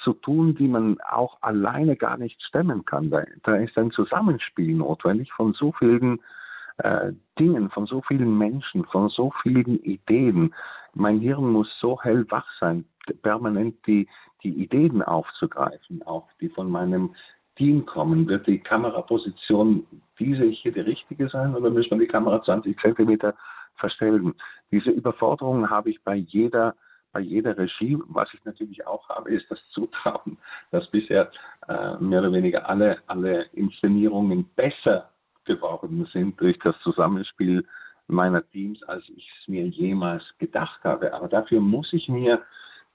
zu tun, die man auch alleine gar nicht stemmen kann. Da, da ist ein Zusammenspiel notwendig von so vielen äh, Dingen, von so vielen Menschen, von so vielen Ideen. Mein Hirn muss so hellwach sein, permanent die, die Ideen aufzugreifen, auch die von meinem Team kommen. Wird die Kameraposition, diese hier die richtige sein oder müssen wir die Kamera 20 Zentimeter verstellen. Diese Überforderung habe ich bei jeder bei jeder Regie, was ich natürlich auch habe, ist das Zutrauen, dass bisher äh, mehr oder weniger alle, alle Inszenierungen besser geworden sind durch das Zusammenspiel meiner Teams, als ich es mir jemals gedacht habe. Aber dafür muss ich mir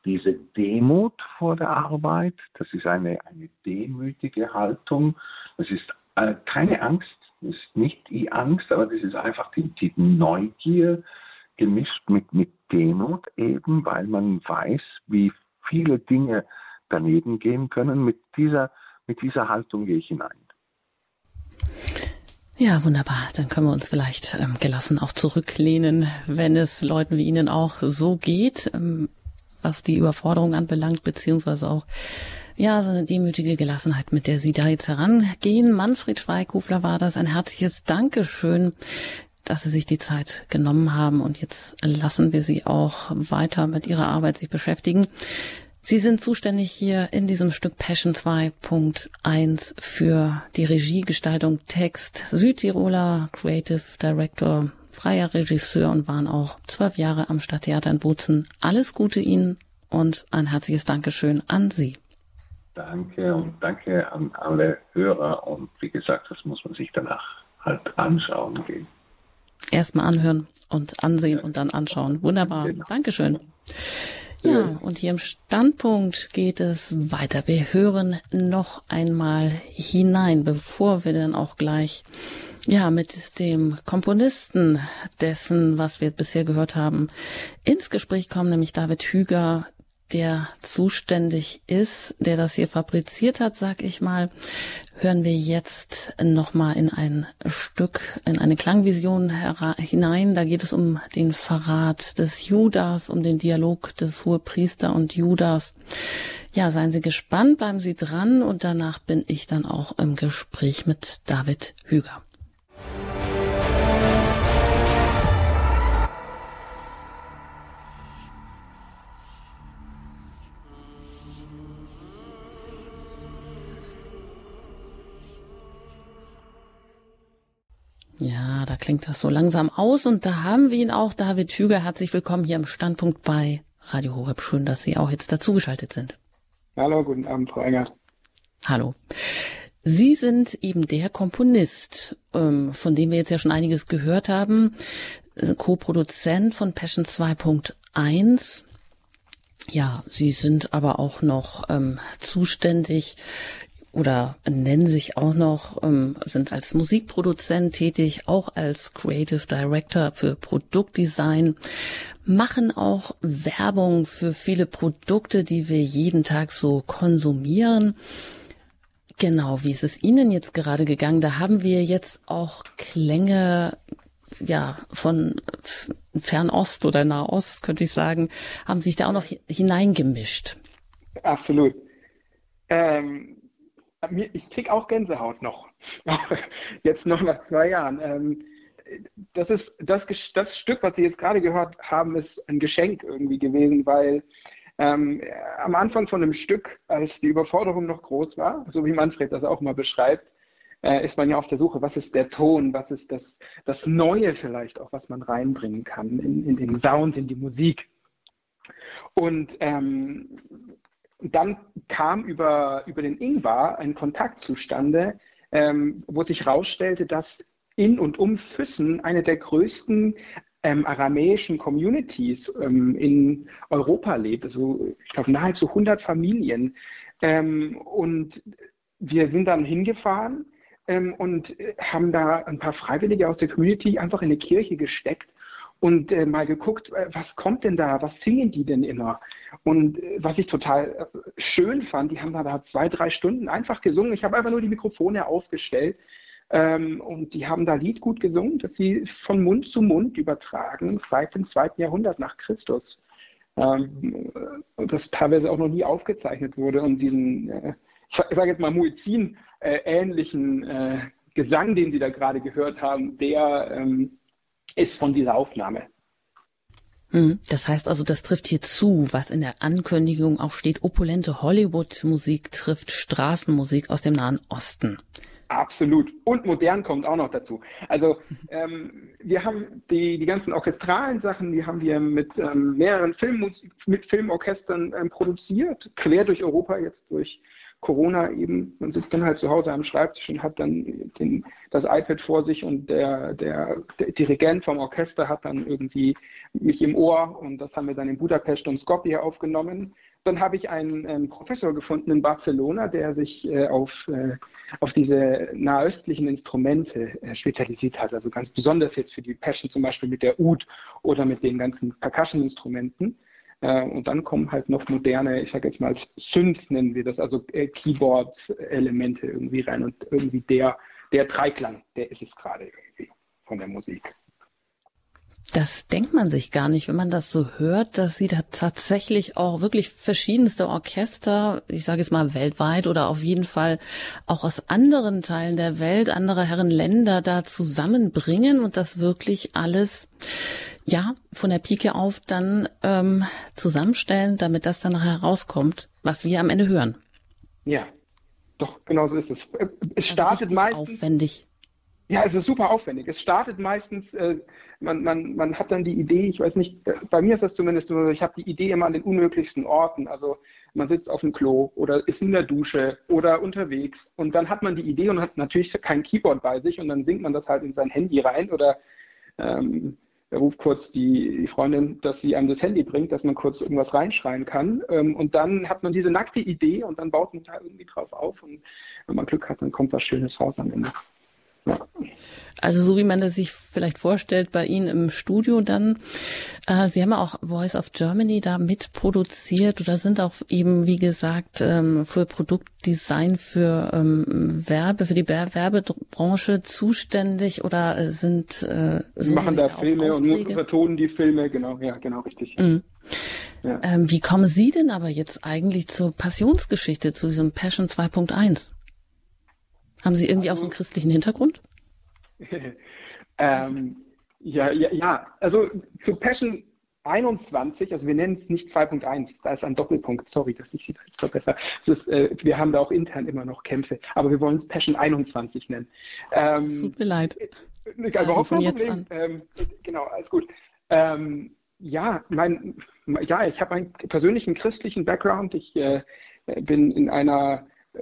diese Demut vor der Arbeit, das ist eine, eine demütige Haltung, das ist äh, keine Angst, ist nicht die Angst, aber das ist einfach die, die Neugier gemischt mit, mit Demut eben, weil man weiß, wie viele Dinge daneben gehen können. Mit dieser, mit dieser Haltung gehe ich hinein. Ja, wunderbar. Dann können wir uns vielleicht ähm, gelassen auch zurücklehnen, wenn es Leuten wie Ihnen auch so geht, ähm, was die Überforderung anbelangt, beziehungsweise auch ja, so eine demütige Gelassenheit, mit der Sie da jetzt herangehen. Manfred Schweighofer war das. Ein herzliches Dankeschön, dass Sie sich die Zeit genommen haben. Und jetzt lassen wir Sie auch weiter mit Ihrer Arbeit sich beschäftigen. Sie sind zuständig hier in diesem Stück Passion 2.1 für die Regiegestaltung, Text, Südtiroler Creative Director, freier Regisseur und waren auch zwölf Jahre am Stadttheater in Bozen. Alles Gute Ihnen und ein herzliches Dankeschön an Sie. Danke und danke an alle Hörer und wie gesagt, das muss man sich danach halt anschauen gehen. Erstmal anhören und ansehen und dann anschauen. Wunderbar. Genau. Dankeschön. Ja, und hier im Standpunkt geht es weiter. Wir hören noch einmal hinein, bevor wir dann auch gleich ja, mit dem Komponisten dessen, was wir bisher gehört haben, ins Gespräch kommen, nämlich David Hüger, der zuständig ist, der das hier fabriziert hat, sag ich mal, hören wir jetzt nochmal in ein Stück, in eine Klangvision hinein. Da geht es um den Verrat des Judas, um den Dialog des Hohepriester und Judas. Ja, seien Sie gespannt, bleiben Sie dran und danach bin ich dann auch im Gespräch mit David Hüger. Ja, da klingt das so langsam aus und da haben wir ihn auch, David Hüger. Herzlich willkommen hier im Standpunkt bei Radio Horeb. Schön, dass Sie auch jetzt dazugeschaltet sind. Hallo, guten Abend, Frau Engert. Hallo. Sie sind eben der Komponist, ähm, von dem wir jetzt ja schon einiges gehört haben, Co-Produzent von Passion 2.1. Ja, Sie sind aber auch noch ähm, zuständig oder nennen sich auch noch, ähm, sind als Musikproduzent tätig, auch als Creative Director für Produktdesign, machen auch Werbung für viele Produkte, die wir jeden Tag so konsumieren. Genau, wie ist es Ihnen jetzt gerade gegangen? Da haben wir jetzt auch Klänge ja, von Fernost oder Nahost, könnte ich sagen, haben sich da auch noch hineingemischt. Absolut. Ähm, ich krieg auch Gänsehaut noch. [LAUGHS] jetzt noch nach zwei Jahren. Ähm, das ist das, das Stück, was Sie jetzt gerade gehört haben, ist ein Geschenk irgendwie gewesen, weil ähm, am Anfang von einem Stück, als die Überforderung noch groß war, so wie Manfred das auch mal beschreibt, äh, ist man ja auf der Suche, was ist der Ton, was ist das, das Neue vielleicht auch, was man reinbringen kann in, in den Sound, in die Musik. Und ähm, dann kam über, über den Ingvar ein Kontakt zustande, ähm, wo sich herausstellte, dass in und um Füssen eine der größten ähm, aramäischen Communities ähm, in Europa lebt. Also ich glaube nahezu 100 Familien. Ähm, und wir sind dann hingefahren ähm, und haben da ein paar Freiwillige aus der Community einfach in eine Kirche gesteckt und äh, mal geguckt, äh, was kommt denn da, was singen die denn immer? Und äh, was ich total äh, schön fand, die haben da, da zwei, drei Stunden einfach gesungen. Ich habe einfach nur die Mikrofone aufgestellt ähm, und die haben da Lied gut gesungen, das sie von Mund zu Mund übertragen, seit dem zweiten Jahrhundert nach Christus. Ähm, das teilweise auch noch nie aufgezeichnet wurde und diesen, äh, ich sage jetzt mal, Muezzin-ähnlichen äh, Gesang, den Sie da gerade gehört haben, der ähm, ist von dieser Aufnahme. Hm, das heißt also, das trifft hier zu, was in der Ankündigung auch steht. Opulente Hollywood-Musik trifft Straßenmusik aus dem Nahen Osten. Absolut. Und modern kommt auch noch dazu. Also ähm, wir haben die, die ganzen orchestralen Sachen, die haben wir mit ähm, mehreren Filmmusik, mit Filmorchestern ähm, produziert, quer durch Europa jetzt durch Corona eben, man sitzt dann halt zu Hause am Schreibtisch und hat dann den, das iPad vor sich und der, der, der, Dirigent vom Orchester hat dann irgendwie mich im Ohr und das haben wir dann in Budapest und Skopje aufgenommen. Dann habe ich einen, einen, Professor gefunden in Barcelona, der sich äh, auf, äh, auf diese nahöstlichen Instrumente äh, spezialisiert hat. Also ganz besonders jetzt für die Passion zum Beispiel mit der Oud oder mit den ganzen Percussion-Instrumenten. Äh, und dann kommen halt noch moderne, ich sage jetzt mal Synths nennen wir das, also äh, Keyboard-Elemente irgendwie rein. Und irgendwie der, der Dreiklang, der ist es gerade irgendwie von der Musik. Das denkt man sich gar nicht, wenn man das so hört, dass sie da tatsächlich auch wirklich verschiedenste Orchester, ich sage jetzt mal weltweit oder auf jeden Fall auch aus anderen Teilen der Welt, anderer Herren Länder da zusammenbringen und das wirklich alles ja, von der Pike auf dann ähm, zusammenstellen, damit das dann nachher rauskommt, was wir am Ende hören. Ja, doch, genau so ist es. Äh, es also startet meistens. Aufwendig. Ja, es ist super aufwendig. Es startet meistens, äh, man, man, man hat dann die Idee, ich weiß nicht, äh, bei mir ist das zumindest so, ich habe die Idee immer an den unmöglichsten Orten. Also man sitzt auf dem Klo oder ist in der Dusche oder unterwegs und dann hat man die Idee und hat natürlich kein Keyboard bei sich und dann singt man das halt in sein Handy rein oder ähm, ruft kurz die, die, Freundin, dass sie einem das Handy bringt, dass man kurz irgendwas reinschreien kann. Ähm, und dann hat man diese nackte Idee und dann baut man da irgendwie drauf auf. Und wenn man Glück hat, dann kommt was Schönes raus am Ende. Also so wie man das sich vielleicht vorstellt bei Ihnen im Studio dann. Äh, Sie haben auch Voice of Germany da mitproduziert oder sind auch eben, wie gesagt, ähm, für Produktdesign für ähm, Werbe, für die Werbebranche zuständig oder äh, sind äh, Sie machen da, da Filme und vertonen die Filme, genau, ja, genau, richtig. Mhm. Ja. Ähm, wie kommen Sie denn aber jetzt eigentlich zur Passionsgeschichte, zu diesem Passion 2.1? Haben Sie irgendwie also, auch so einen christlichen Hintergrund? [LAUGHS] ähm, ja, ja, ja, also zu Passion 21, also wir nennen es nicht 2.1, da ist ein Doppelpunkt, sorry, dass ich Sie da jetzt verbessere. Ist, äh, wir haben da auch intern immer noch Kämpfe, aber wir wollen es Passion 21 nennen. Ähm, tut mir leid. Äh, also überhaupt kein Problem. Ähm, genau, alles gut. Ähm, ja, mein, ja, ich habe einen persönlichen christlichen Background. Ich äh, bin in einer äh,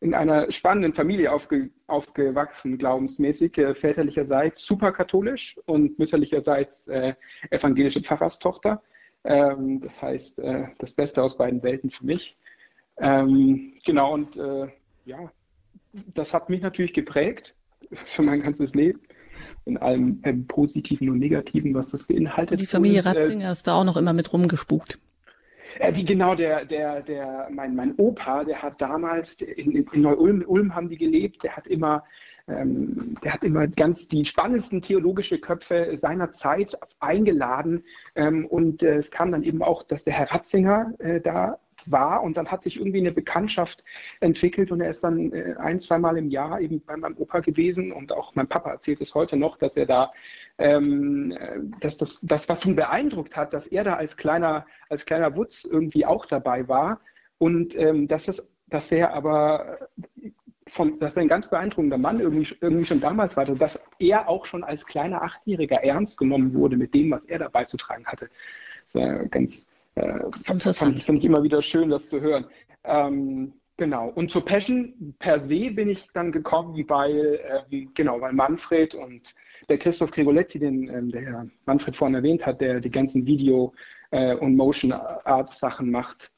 in einer spannenden Familie aufge, aufgewachsen, glaubensmäßig, äh, väterlicherseits super katholisch und mütterlicherseits äh, evangelische Pfarrerstochter. Ähm, das heißt, äh, das Beste aus beiden Welten für mich. Ähm, genau, und äh, ja, das hat mich natürlich geprägt für mein ganzes Leben. In allem Positiven und Negativen, was das beinhaltet. Und die Familie äh, Ratzinger ist da auch noch immer mit rumgespukt. Äh, die, genau, der, der, der, mein, mein Opa, der hat damals in, in Neu-Ulm Ulm haben die gelebt, der hat immer ähm, der hat immer ganz die spannendsten theologische Köpfe seiner Zeit eingeladen. Ähm, und äh, es kam dann eben auch, dass der Herr Ratzinger äh, da war und dann hat sich irgendwie eine Bekanntschaft entwickelt und er ist dann äh, ein, zweimal im Jahr eben bei meinem Opa gewesen und auch mein Papa erzählt es heute noch, dass er da, ähm, dass das, das, was ihn beeindruckt hat, dass er da als kleiner, als kleiner Wutz irgendwie auch dabei war und ähm, dass es, dass er aber von, dass er ein ganz beeindruckender Mann irgendwie, irgendwie schon damals war, dass er auch schon als kleiner Achtjähriger ernst genommen wurde mit dem, was er dabei zu tragen hatte. Das war ganz, äh, Interessant. Fand, ich immer wieder schön, das zu hören. Ähm, genau. Und zur Passion per se bin ich dann gekommen, weil, äh, genau, weil Manfred und der Christoph Gregoletti, den ähm, der Herr Manfred vorhin erwähnt hat, der die ganzen Video- äh, und Motion Arts Sachen macht,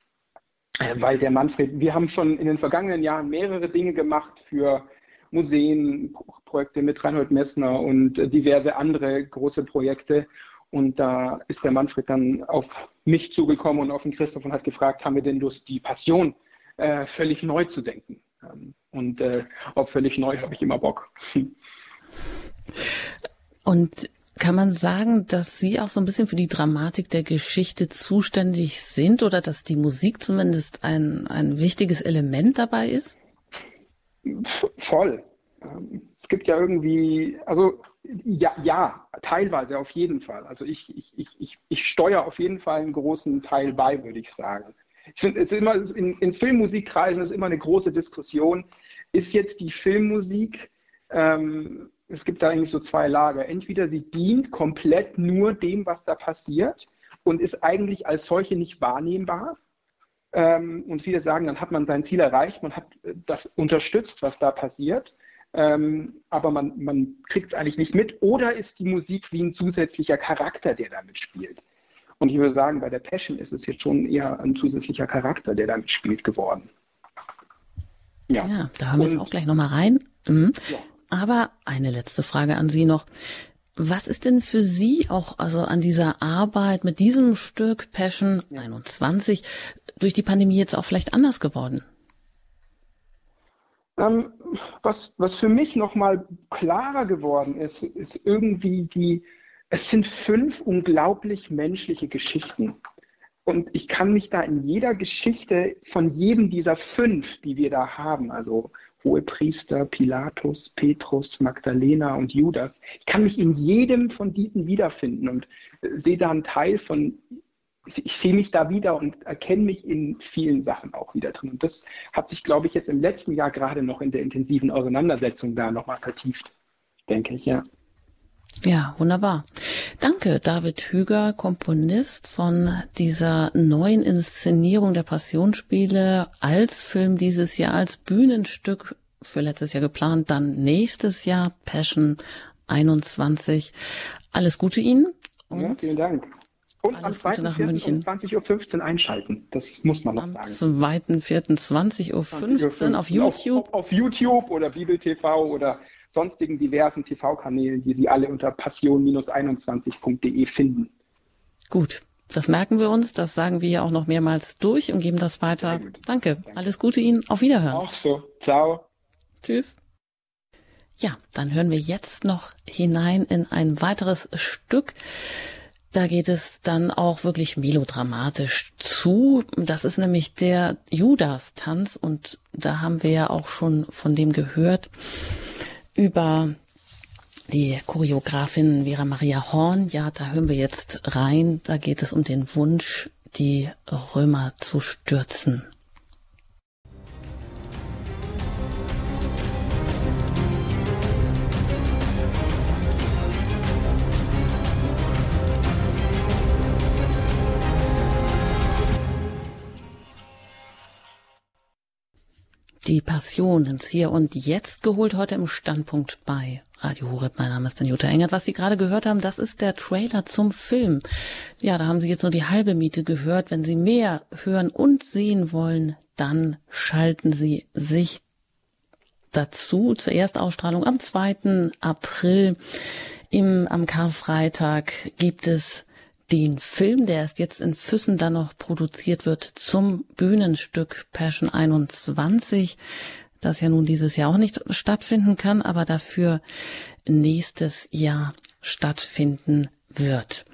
äh, weil der Manfred, wir haben schon in den vergangenen Jahren mehrere Dinge gemacht für Museen, Projekte mit Reinhold Messner und diverse andere große Projekte. Und da ist der Manfred dann auf mich zugekommen und auf den Christoph und hat gefragt, haben wir denn Lust, die Passion äh, völlig neu zu denken? Ähm, und äh, auf völlig neu habe ich immer Bock. Und kann man sagen, dass Sie auch so ein bisschen für die Dramatik der Geschichte zuständig sind oder dass die Musik zumindest ein, ein wichtiges Element dabei ist? Voll. Ähm, es gibt ja irgendwie, also ja, ja, teilweise auf jeden Fall. Also ich, ich, ich, ich, steuere auf jeden Fall einen großen Teil bei, würde ich sagen. Ich finde, es ist immer in, in Filmmusikkreisen ist immer eine große Diskussion. Ist jetzt die Filmmusik, ähm, es gibt da eigentlich so zwei Lager. Entweder sie dient komplett nur dem, was da passiert und ist eigentlich als solche nicht wahrnehmbar. Ähm, und viele sagen, dann hat man sein Ziel erreicht, man hat das unterstützt, was da passiert ähm, aber man, man kriegt es eigentlich nicht mit. Oder ist die Musik wie ein zusätzlicher Charakter, der damit spielt? Und ich würde sagen, bei der Passion ist es jetzt schon eher ein zusätzlicher Charakter, der damit spielt, geworden. Ja, ja da haben wir jetzt auch gleich nochmal rein. Mhm. Ja. Aber eine letzte Frage an Sie noch. Was ist denn für Sie auch also an dieser Arbeit mit diesem Stück Passion 21 durch die Pandemie jetzt auch vielleicht anders geworden? Ähm, was, was für mich nochmal klarer geworden ist, ist irgendwie die, es sind fünf unglaublich menschliche Geschichten. Und ich kann mich da in jeder Geschichte von jedem dieser fünf, die wir da haben, also Hohepriester, Pilatus, Petrus, Magdalena und Judas. Ich kann mich in jedem von diesen wiederfinden und äh, sehe da einen Teil von, ich sehe mich da wieder und erkenne mich in vielen Sachen auch wieder drin. Und das hat sich, glaube ich, jetzt im letzten Jahr gerade noch in der intensiven Auseinandersetzung da nochmal vertieft, denke ich, ja. Ja, wunderbar. Danke, David Hüger, Komponist von dieser neuen Inszenierung der Passionsspiele als Film dieses Jahr, als Bühnenstück für letztes Jahr geplant, dann nächstes Jahr Passion 21. Alles Gute Ihnen. Und ja, vielen Dank. Und am 2.4. um 20.15 Uhr einschalten. Das muss man noch am sagen. Am 2.4. 20.15 Uhr 20 auf YouTube. Auf, auf, YouTube oder Bibel TV oder sonstigen diversen TV-Kanälen, die Sie alle unter passion-21.de finden. Gut. Das merken wir uns, das sagen wir ja auch noch mehrmals durch und geben das weiter. Danke. Danke. Alles Gute Ihnen. Auf Wiederhören. Auch so. Ciao. Tschüss. Ja, dann hören wir jetzt noch hinein in ein weiteres Stück. Da geht es dann auch wirklich melodramatisch zu. Das ist nämlich der Judas-Tanz und da haben wir ja auch schon von dem gehört über die Choreografin Vera Maria Horn. Ja, da hören wir jetzt rein. Da geht es um den Wunsch, die Römer zu stürzen. Die Passion ins Hier und Jetzt geholt heute im Standpunkt bei Radio Horeb. Mein Name ist Jutta Engert. Was Sie gerade gehört haben, das ist der Trailer zum Film. Ja, da haben Sie jetzt nur die halbe Miete gehört. Wenn Sie mehr hören und sehen wollen, dann schalten Sie sich dazu zur Erstausstrahlung am 2. April. Im, am Karfreitag gibt es den Film, der erst jetzt in Füssen dann noch produziert wird, zum Bühnenstück Passion 21, das ja nun dieses Jahr auch nicht stattfinden kann, aber dafür nächstes Jahr stattfinden wird.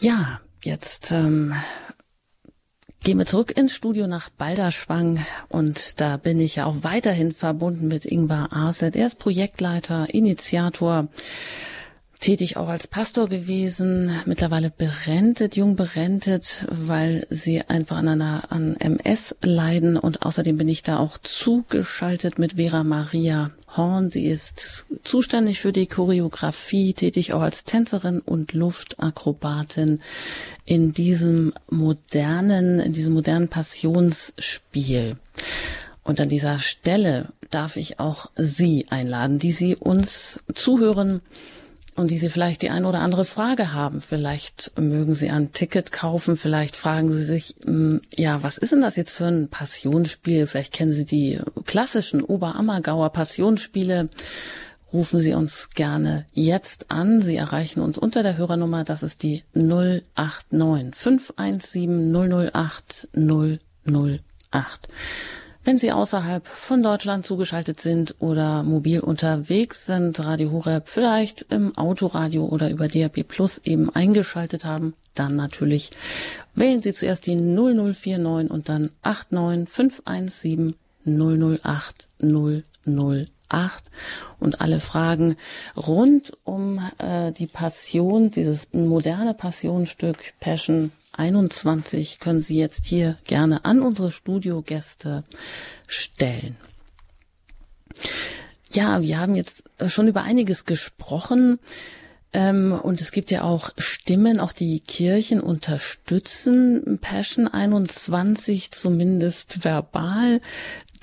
Ja, jetzt ähm, gehen wir zurück ins Studio nach Balderschwang und da bin ich ja auch weiterhin verbunden mit Ingvar Arset. Er ist Projektleiter, Initiator tätig auch als Pastor gewesen, mittlerweile berentet, jung berentet, weil sie einfach an einer an MS leiden und außerdem bin ich da auch zugeschaltet mit Vera Maria Horn. Sie ist zuständig für die Choreografie, tätig auch als Tänzerin und Luftakrobatin in diesem modernen, in diesem modernen Passionsspiel. Und an dieser Stelle darf ich auch Sie einladen, die Sie uns zuhören und die Sie vielleicht die eine oder andere Frage haben. Vielleicht mögen Sie ein Ticket kaufen, vielleicht fragen Sie sich, hm, ja, was ist denn das jetzt für ein Passionsspiel? Vielleicht kennen Sie die klassischen Oberammergauer Passionsspiele. Rufen Sie uns gerne jetzt an. Sie erreichen uns unter der Hörernummer, das ist die 089 517 008 008. Wenn Sie außerhalb von Deutschland zugeschaltet sind oder mobil unterwegs sind, Radio Horeb vielleicht im Autoradio oder über DAB Plus eben eingeschaltet haben, dann natürlich wählen Sie zuerst die 0049 und dann 89517 008 008 und alle Fragen rund um äh, die Passion, dieses moderne Passionsstück Passion 21 können Sie jetzt hier gerne an unsere Studiogäste stellen. Ja, wir haben jetzt schon über einiges gesprochen. Ähm, und es gibt ja auch Stimmen, auch die Kirchen unterstützen Passion 21, zumindest verbal.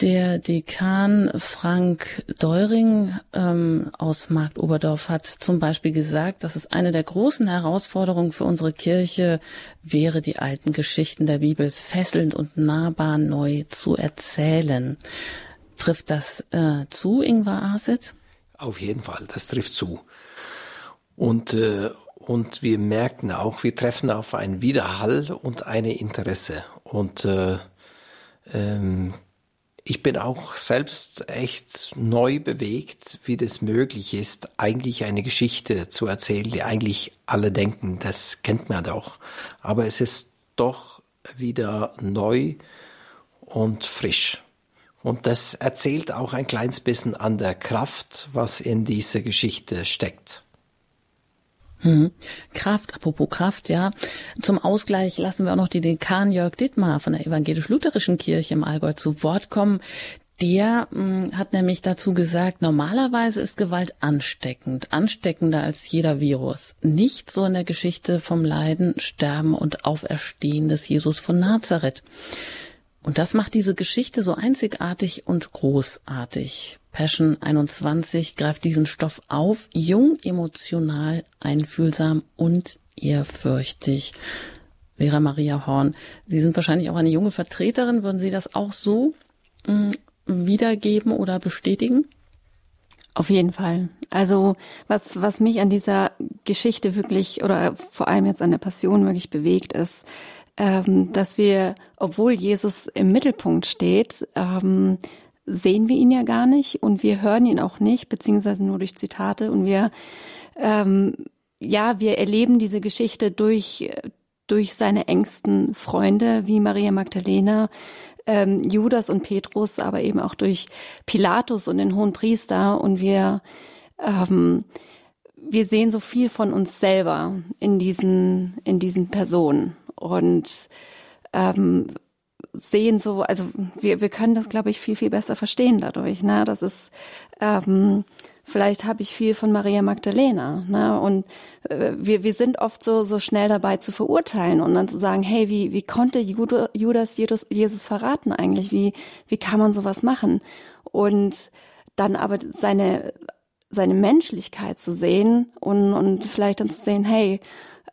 Der Dekan Frank Deuring ähm, aus Markt Oberdorf hat zum Beispiel gesagt, dass es eine der großen Herausforderungen für unsere Kirche wäre, die alten Geschichten der Bibel fesselnd und nahbar neu zu erzählen. Trifft das äh, zu, Ingvar Asit? Auf jeden Fall, das trifft zu. Und, äh, und wir merken auch, wir treffen auf einen Widerhall und eine Interesse. Und äh, ähm, ich bin auch selbst echt neu bewegt, wie das möglich ist, eigentlich eine Geschichte zu erzählen, die eigentlich alle denken, das kennt man doch. Aber es ist doch wieder neu und frisch. Und das erzählt auch ein kleines bisschen an der Kraft, was in dieser Geschichte steckt. Hm. Kraft, apropos Kraft, ja. Zum Ausgleich lassen wir auch noch die Dekan Jörg Dittmar von der Evangelisch-Lutherischen Kirche im Allgäu zu Wort kommen. Der mh, hm, hat nämlich dazu gesagt, normalerweise ist Gewalt ansteckend, ansteckender als jeder Virus. Nicht so in der Geschichte vom Leiden, Sterben und Auferstehen des Jesus von Nazareth. Und das macht diese Geschichte so einzigartig und großartig. Passion 21 greift diesen Stoff auf, jung, emotional, einfühlsam und ehrfürchtig. Vera Maria Horn, Sie sind wahrscheinlich auch eine junge Vertreterin. Würden Sie das auch so mh, hm, wiedergeben oder bestätigen? Auf jeden Fall. Also was, was mich an dieser Geschichte wirklich oder vor allem jetzt an der Passion wirklich bewegt, ist, dass wir, obwohl Jesus im Mittelpunkt steht, ähm, sehen wir ihn ja gar nicht und wir hören ihn auch nicht, beziehungsweise nur durch Zitate. Und wir, ähm, ja, wir erleben diese Geschichte durch, durch seine engsten Freunde wie Maria Magdalena, ähm, Judas und Petrus, aber eben auch durch Pilatus und den hohen Priester. Und wir, ähm, wir sehen so viel von uns selber in diesen, in diesen Personen und ähm, sehen so, also wir, wir können das, glaube ich, viel, viel besser verstehen dadurch. Ne? Das ist, ähm, vielleicht habe ich viel von Maria Magdalena. Ne? Und äh, wir, wir sind oft so, so schnell dabei zu verurteilen und dann zu sagen, hey, wie, wie konnte Judas Jesus, Jesus verraten eigentlich? Wie, wie kann man sowas machen? Und dann aber seine, seine Menschlichkeit zu sehen und, und vielleicht dann zu sehen, hey,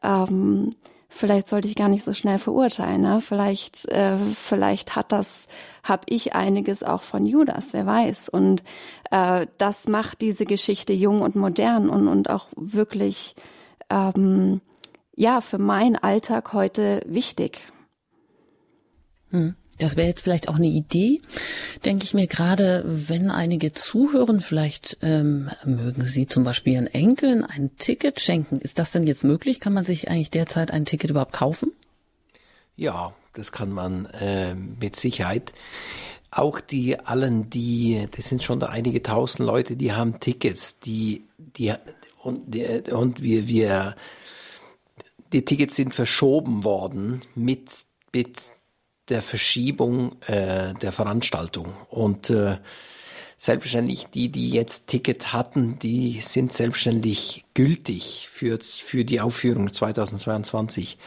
ähm, vielleicht sollte ich gar nicht so schnell verurteilen. Ne? Vielleicht, äh, vielleicht hat das, habe ich einiges auch von Judas, wer weiß. Und äh, das macht diese Geschichte jung und modern und, und auch wirklich ähm, ja für meinen Alltag heute wichtig. Hm. Das wäre jetzt vielleicht auch eine Idee, denke ich mir gerade, wenn einige zuhören, vielleicht ähm, mögen Sie zum Beispiel Ihren Enkeln ein Ticket schenken. Ist das denn jetzt möglich? Kann man sich eigentlich derzeit ein Ticket überhaupt kaufen? Ja, das kann man äh, mit Sicherheit. Auch die allen, die, das sind schon da einige tausend Leute, die haben Tickets, die, die und, die, und wir, wir, die Tickets sind verschoben worden mit, mit der Verschiebung äh, der Veranstaltung. Und äh, selbstverständlich, die, die jetzt Ticket hatten, die sind selbstverständlich gültig für, für die Aufführung 2022.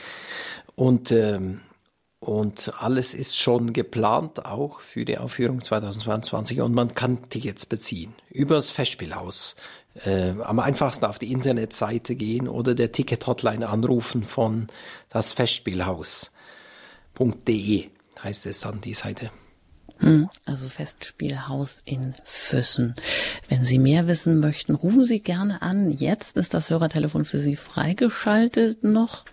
Und, ähm, und alles ist schon geplant, auch für die Aufführung 2022. Und man kann Tickets beziehen über das Festspielhaus. Äh, am einfachsten auf die Internetseite gehen oder der Ticket-Hotline anrufen von das Festspielhaus festspielhaus.de heißt es dann die Seite. Hm, also Festspielhaus in Füssen. Wenn Sie mehr wissen möchten, rufen Sie gerne an. Jetzt ist das Hörertelefon für Sie freigeschaltet noch.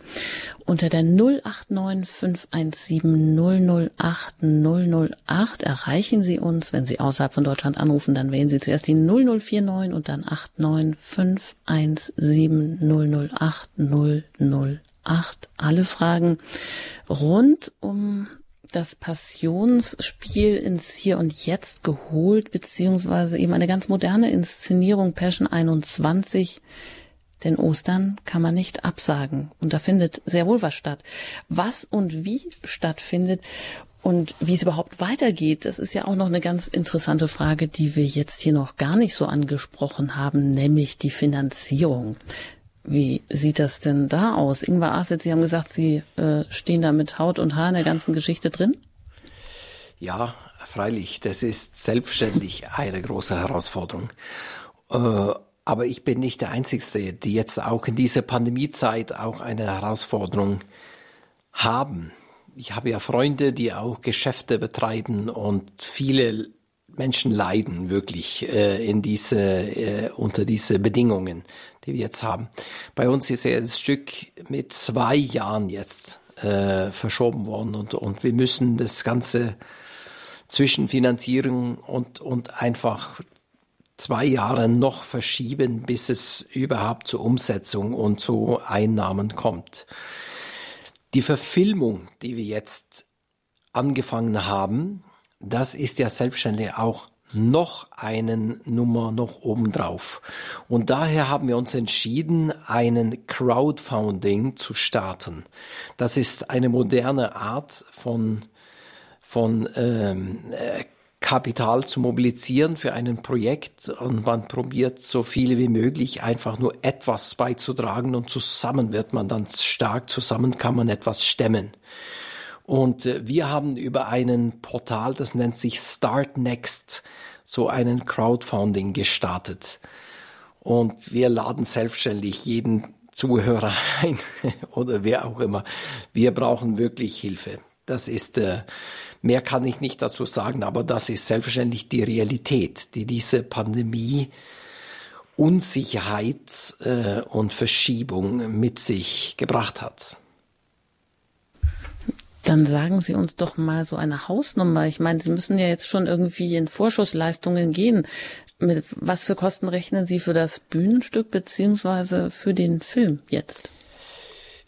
Unter der 089 517 008 008 erreichen Sie uns. Wenn Sie außerhalb von Deutschland anrufen, dann wählen Sie zuerst die 0049 und dann 89 517 008 008. Alle Fragen rund um das Passionsspiel ins Hier und Jetzt geholt, beziehungsweise eben eine ganz moderne Inszenierung Passion 21. Denn Ostern kann man nicht absagen. Und da findet sehr wohl was statt. Was und wie stattfindet und wie es überhaupt weitergeht, das ist ja auch noch eine ganz interessante Frage, die wir jetzt hier noch gar nicht so angesprochen haben, nämlich die Finanzierung. Wie sieht das denn da aus? Ingvar Aset, Sie haben gesagt, Sie äh, stehen da mit Haut und Haar in der ganzen Geschichte drin? Ja, freilich, das ist selbstständig [LAUGHS] eine große Herausforderung. Äh, aber ich bin nicht der Einzige, die jetzt auch in dieser Pandemiezeit auch eine Herausforderung haben. Ich habe ja Freunde, die auch Geschäfte betreiben und viele Menschen leiden wirklich äh, in diese, äh, unter diese Bedingungen die wir jetzt haben. Bei uns ist ja das Stück mit zwei Jahren jetzt äh, verschoben worden und, und wir müssen das Ganze zwischen Finanzierung und, und einfach zwei Jahre noch verschieben, bis es überhaupt zur Umsetzung und zu Einnahmen kommt. Die Verfilmung, die wir jetzt angefangen haben, das ist ja selbstverständlich auch noch einen Nummer noch obendrauf. Und daher haben wir uns entschieden, einen Crowdfunding zu starten. Das ist eine moderne Art von, von ähm, äh, Kapital zu mobilisieren für ein Projekt und man probiert so viele wie möglich einfach nur etwas beizutragen und zusammen wird man dann stark, zusammen kann man etwas stemmen. Und äh, wir haben über einen Portal, das nennt sich Start Next, so einen Crowdfunding gestartet. Und wir laden selbstständig jeden Zuhörer [LAUGHS] ein oder wer auch immer. Wir brauchen wirklich Hilfe. Das ist, äh, mehr kann ich nicht dazu sagen, aber das ist selbstverständlich die Realität, die diese Pandemie Unsicherheit äh, und Verschiebung mit sich gebracht hat. Dann sagen Sie uns doch mal so eine Hausnummer. Ich meine, Sie müssen ja jetzt schon irgendwie in Vorschussleistungen gehen. Mit was für Kosten rechnen Sie für das Bühnenstück beziehungsweise für den Film jetzt?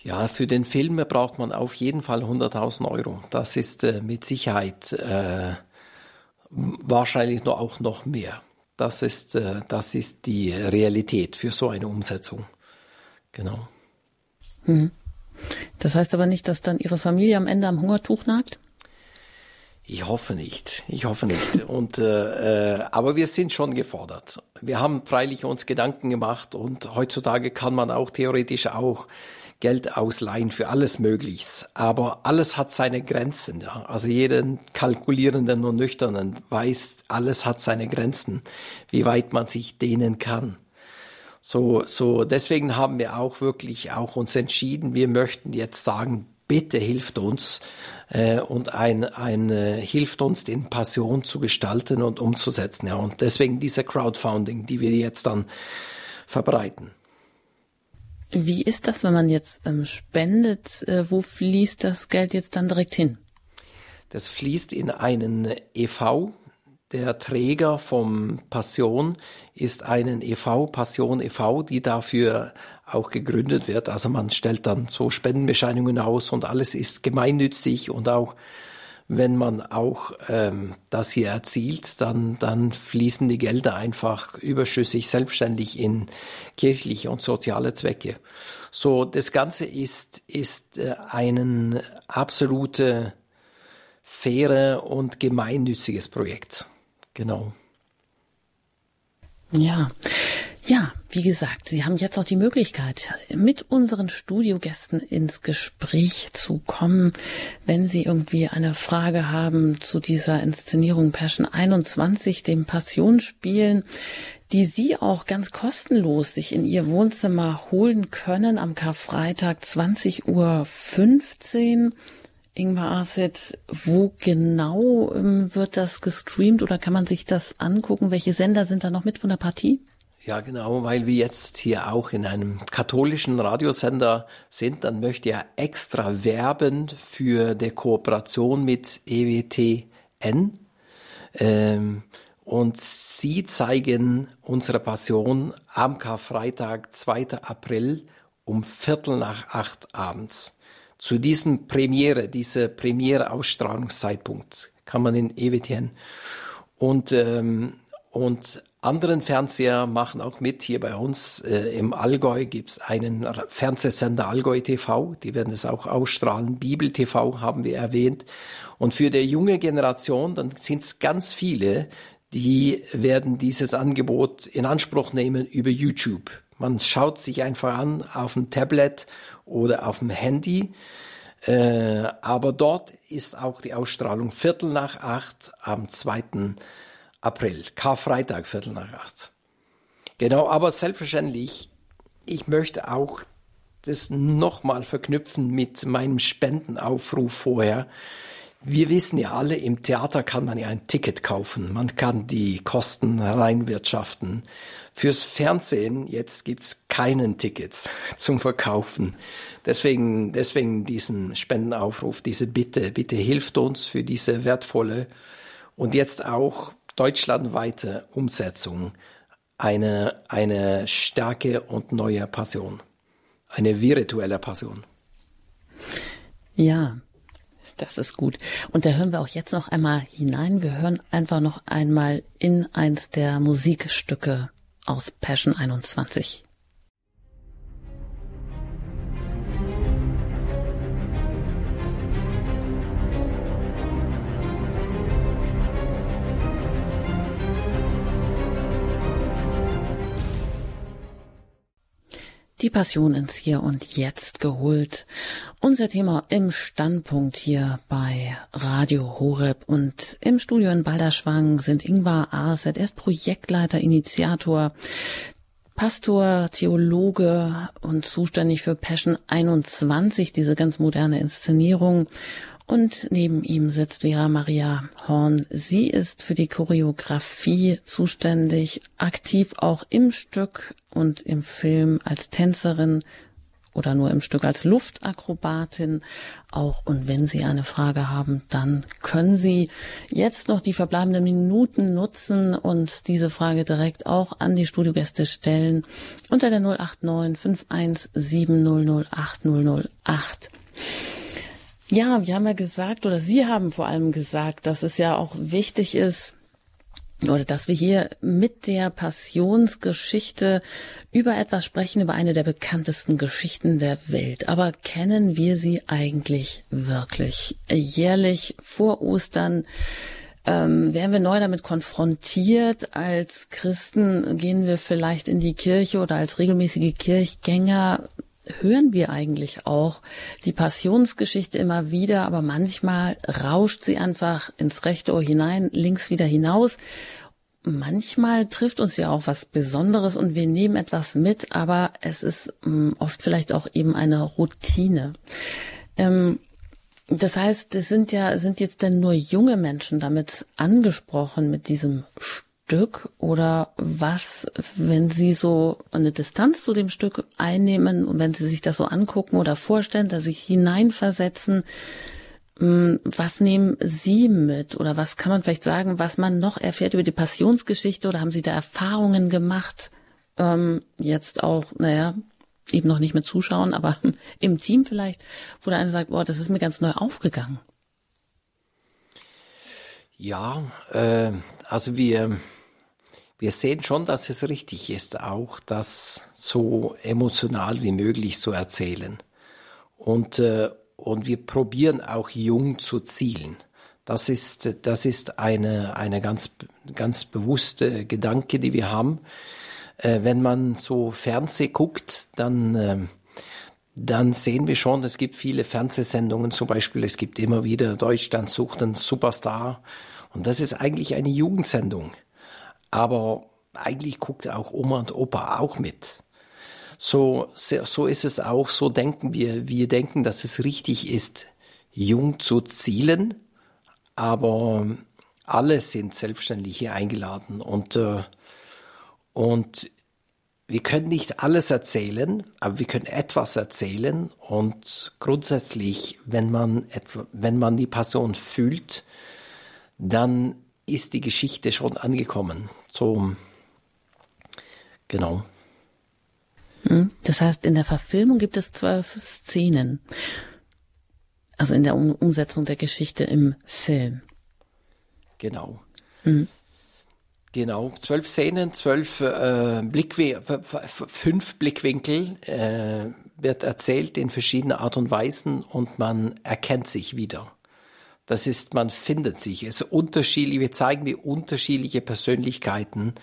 Ja, für den Film braucht man auf jeden Fall 100.000 Euro. Das ist äh, mit Sicherheit äh, wahrscheinlich noch, auch noch mehr. Das ist, äh, das ist die Realität für so eine Umsetzung. Genau. Hm. Das heißt aber nicht, dass dann Ihre Familie am Ende am Hungertuch nagt? Ich hoffe nicht. Ich hoffe nicht. Und äh, äh, aber wir sind schon gefordert. Wir haben freilich uns Gedanken gemacht und heutzutage kann man auch theoretisch auch Geld ausleihen für alles Mögliches. Aber alles hat seine Grenzen. Ja. Also jeden kalkulierenden und nüchternen weiß, alles hat seine Grenzen, wie weit man sich dehnen kann. So, so, deswegen haben wir auch wirklich auch uns entschieden, wir möchten jetzt sagen, bitte hilft uns äh, und ein, ein äh, hilft uns, den Passion zu gestalten und umzusetzen. Ja, und deswegen diese Crowdfunding, die wir jetzt dann verbreiten. Wie ist das, wenn man jetzt ähm, spendet? Äh, wo fließt das Geld jetzt dann direkt hin? Das fließt in einen EV, der Träger vom Passion ist einen EV, Passion e.V., die dafür auch gegründet wird. Also man stellt dann so Spendenbescheinigungen aus und alles ist gemeinnützig und auch wenn man auch ähm, das hier erzielt, dann, dann fließen die Gelder einfach überschüssig selbstständig in kirchliche und soziale Zwecke. So, das Ganze ist, ist äh, ein absolute faire und gemeinnütziges Projekt. Genau. Ja. Ja, wie gesagt, Sie haben jetzt auch die Möglichkeit, mit unseren Studiogästen ins Gespräch zu kommen, wenn Sie irgendwie eine Frage haben zu dieser Inszenierung Passion 21, dem Passionsspielen, die Sie auch ganz kostenlos sich in Ihr Wohnzimmer holen können am Karfreitag 20.15 Uhr. Ingmar Arset, wo genau ähm, wird das gestreamt oder kann man sich das angucken? Welche Sender sind da noch mit von der Partie? Ja, genau, weil wir jetzt hier auch in einem katholischen Radiosender sind, dann möchte ich extra werben für die Kooperation mit EWTN. Ähm, und sie zeigen unsere Passion am Karfreitag, 2. April um Viertel nach acht abends zu diesem Premiere, diese Premiere-Ausstrahlungszeitpunkt kann man in EWTN und, ähm, und anderen Fernseher machen auch mit. Hier bei uns äh, im Allgäu gibt's einen Fernsehsender Allgäu TV, die werden es auch ausstrahlen. Bibel TV haben wir erwähnt. Und für die junge Generation, dann sind es ganz viele, die werden dieses Angebot in Anspruch nehmen über YouTube. Man schaut sich einfach an auf dem Tablet oder auf dem Handy. Äh, aber dort ist auch die Ausstrahlung Viertel nach acht am 2. April. Karfreitag, Viertel nach acht. Genau, aber selbstverständlich, ich möchte auch das nochmal verknüpfen mit meinem Spendenaufruf vorher. Wir wissen ja alle, im Theater kann man ja ein Ticket kaufen. Man kann die Kosten reinwirtschaften. Fürs Fernsehen jetzt gibt's keinen Tickets [LAUGHS] zum Verkaufen. Deswegen, deswegen diesen Spendenaufruf, diese Bitte, bitte hilft uns für diese wertvolle und jetzt auch deutschlandweite Umsetzung eine, eine starke und neue Passion, eine virtuelle Passion. Ja, Das ist gut. Und da hören wir auch jetzt noch einmal hinein. Wir hören einfach noch einmal in eins der Musikstücke aus Passion 21. Die Passion ins Hier und Jetzt geholt. Unser Thema im Standpunkt hier bei Radio Horeb und im Studio in Balderschwang sind Ingvar Arset. Er ist Projektleiter, Initiator, Pastor, Theologe und zuständig für Passion 21, diese ganz moderne Inszenierung. Und neben ihm sitzt Vera Maria Horn. Sie ist für die Choreografie zuständig, aktiv auch im Stück und im Film als Tänzerin oder nur im Stück als Luftakrobatin auch. Und wenn Sie eine Frage haben, dann können Sie jetzt noch die verbleibenden Minuten nutzen und diese Frage direkt auch an die Studiogäste stellen unter der 089 517 008 008. Ja, wir haben ja gesagt, oder Sie haben vor allem gesagt, dass es ja auch wichtig ist, oder dass wir hier mit der Passionsgeschichte über etwas sprechen, über eine der bekanntesten Geschichten der Welt. Aber kennen wir sie eigentlich wirklich? Jährlich vor Ostern ähm, werden wir neu damit konfrontiert. Als Christen gehen wir vielleicht in die Kirche oder als regelmäßige Kirchgänger hören wir eigentlich auch die Passionsgeschichte immer wieder, aber manchmal rauscht sie einfach ins rechte Ohr hinein, links wieder hinaus. Manchmal trifft uns ja auch was Besonderes und wir nehmen etwas mit, aber es ist hm, oft vielleicht auch eben eine Routine. Ähm, das heißt, es sind ja, sind jetzt denn nur junge Menschen damit angesprochen mit diesem Stück oder was, wenn Sie so eine Distanz zu dem Stück einnehmen und wenn Sie sich das so angucken oder vorstellen, dass Sie hineinversetzen, hm, was nehmen Sie mit oder was kann man vielleicht sagen, was man noch erfährt über die Passionsgeschichte oder haben Sie da Erfahrungen gemacht? Ähm, jetzt auch, naja, eben noch nicht mit Zuschauen, aber [LAUGHS] im Team vielleicht, wo der eine sagt, boah, das ist mir ganz neu aufgegangen. Ja, äh, also wir, wir sehen schon, dass es richtig ist, auch das so emotional wie möglich zu erzählen. Und, äh, und wir probieren auch jung zu zielen. Das ist, das ist eine, eine ganz, ganz bewusste Gedanke, die wir haben. Äh, wenn man so Fernseh guckt, dann, äh, dann sehen wir schon, es gibt viele Fernsehsendungen, zum Beispiel, es gibt immer wieder Deutschland sucht einen Superstar. Und das ist eigentlich eine Jugendsendung aber eigentlich guckt auch Oma und Opa auch mit. So, so ist es auch, so denken wir. Wir denken, dass es richtig ist, jung zu zielen, aber alle sind selbstständig hier eingeladen und, äh, und wir können nicht alles erzählen, aber wir können etwas erzählen und grundsätzlich, wenn man etwa, wenn man die Person fühlt, dann ist die Geschichte schon angekommen. So, genau. Hm, das heißt, in der Verfilmung gibt es zwölf Szenen. Also in der Umsetzung der Geschichte im Film. Genau. Mhm. Genau, zwölf Szenen, zwölf äh, Blickwinkel, fünf Blickwinkel äh, wird erzählt in verschiedenen Art und Weisen und man erkennt sich wieder. Das ist, man findet sich. Es unterschiedlich, wir zeigen, wie unterschiedliche Persönlichkeiten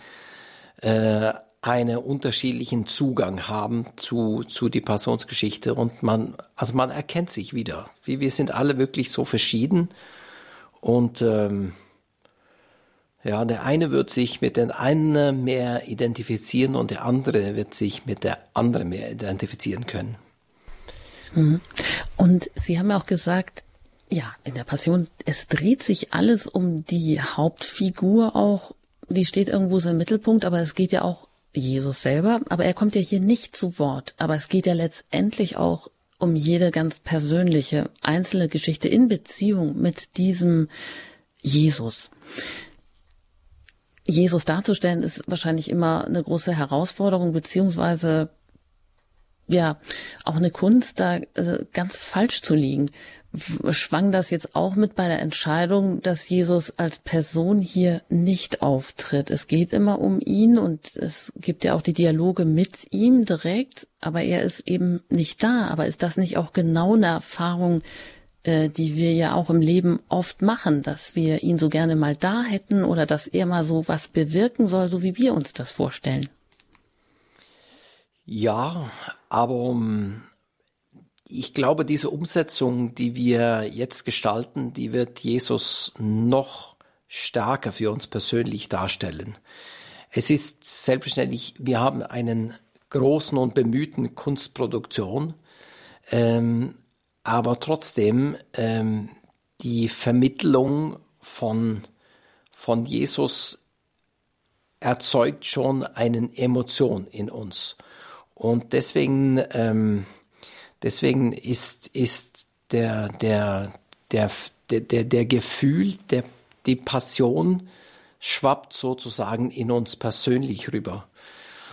äh, einen unterschiedlichen Zugang haben zu, zu die Passionsgeschichte und man, also man erkennt sich wieder. Wir, wir sind alle wirklich so verschieden und ähm, ja, der eine wird sich mit den einen mehr identifizieren und der andere wird sich mit der anderen mehr identifizieren können. Mhm. Und Sie haben auch gesagt, ja, in der Passion, es dreht sich alles um die Hauptfigur auch. Die steht irgendwo so im Mittelpunkt, aber es geht ja auch Jesus selber. Aber er kommt ja hier nicht zu Wort. Aber es geht ja letztendlich auch um jede ganz persönliche, einzelne Geschichte in Beziehung mit diesem Jesus. Jesus darzustellen ist wahrscheinlich immer eine große Herausforderung, beziehungsweise ja auch eine Kunst, da äh, ganz falsch zu liegen. Schwang das jetzt auch mit bei der Entscheidung, dass Jesus als Person hier nicht auftritt? Es geht immer um ihn und es gibt ja auch die Dialoge mit ihm direkt, aber er ist eben nicht da. Aber ist das nicht auch genau eine Erfahrung, äh, die wir ja auch im Leben oft machen, dass wir ihn so gerne mal da hätten oder dass er mal so was bewirken soll, so wie wir uns das vorstellen? Ja, aber ähm, ich glaube, diese Umsetzung, die wir jetzt gestalten, die wird Jesus noch stärker für uns persönlich darstellen. Es ist selbstverständlich, wir haben einen großen und bemühten Kunstproduktion, ähm, aber trotzdem ähm, die Vermittlung von, von Jesus erzeugt schon eine Emotion in uns. Und deswegen, ähm, deswegen ist, ist der, der, der, der, der Gefühl, der, die Passion schwappt sozusagen in uns persönlich rüber.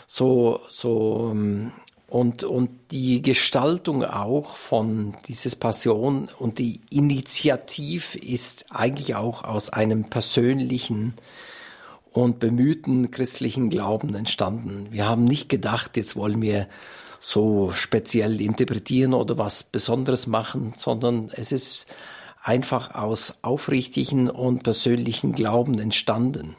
So, so, ähm, und, und die Gestaltung auch von dieses Passion und die Initiativ ist eigentlich auch aus einem persönlichen und bemühten christlichen Glauben entstanden. Wir haben nicht gedacht, jetzt wollen wir so speziell interpretieren oder was Besonderes machen, sondern es ist einfach aus aufrichtigen und persönlichen Glauben entstanden.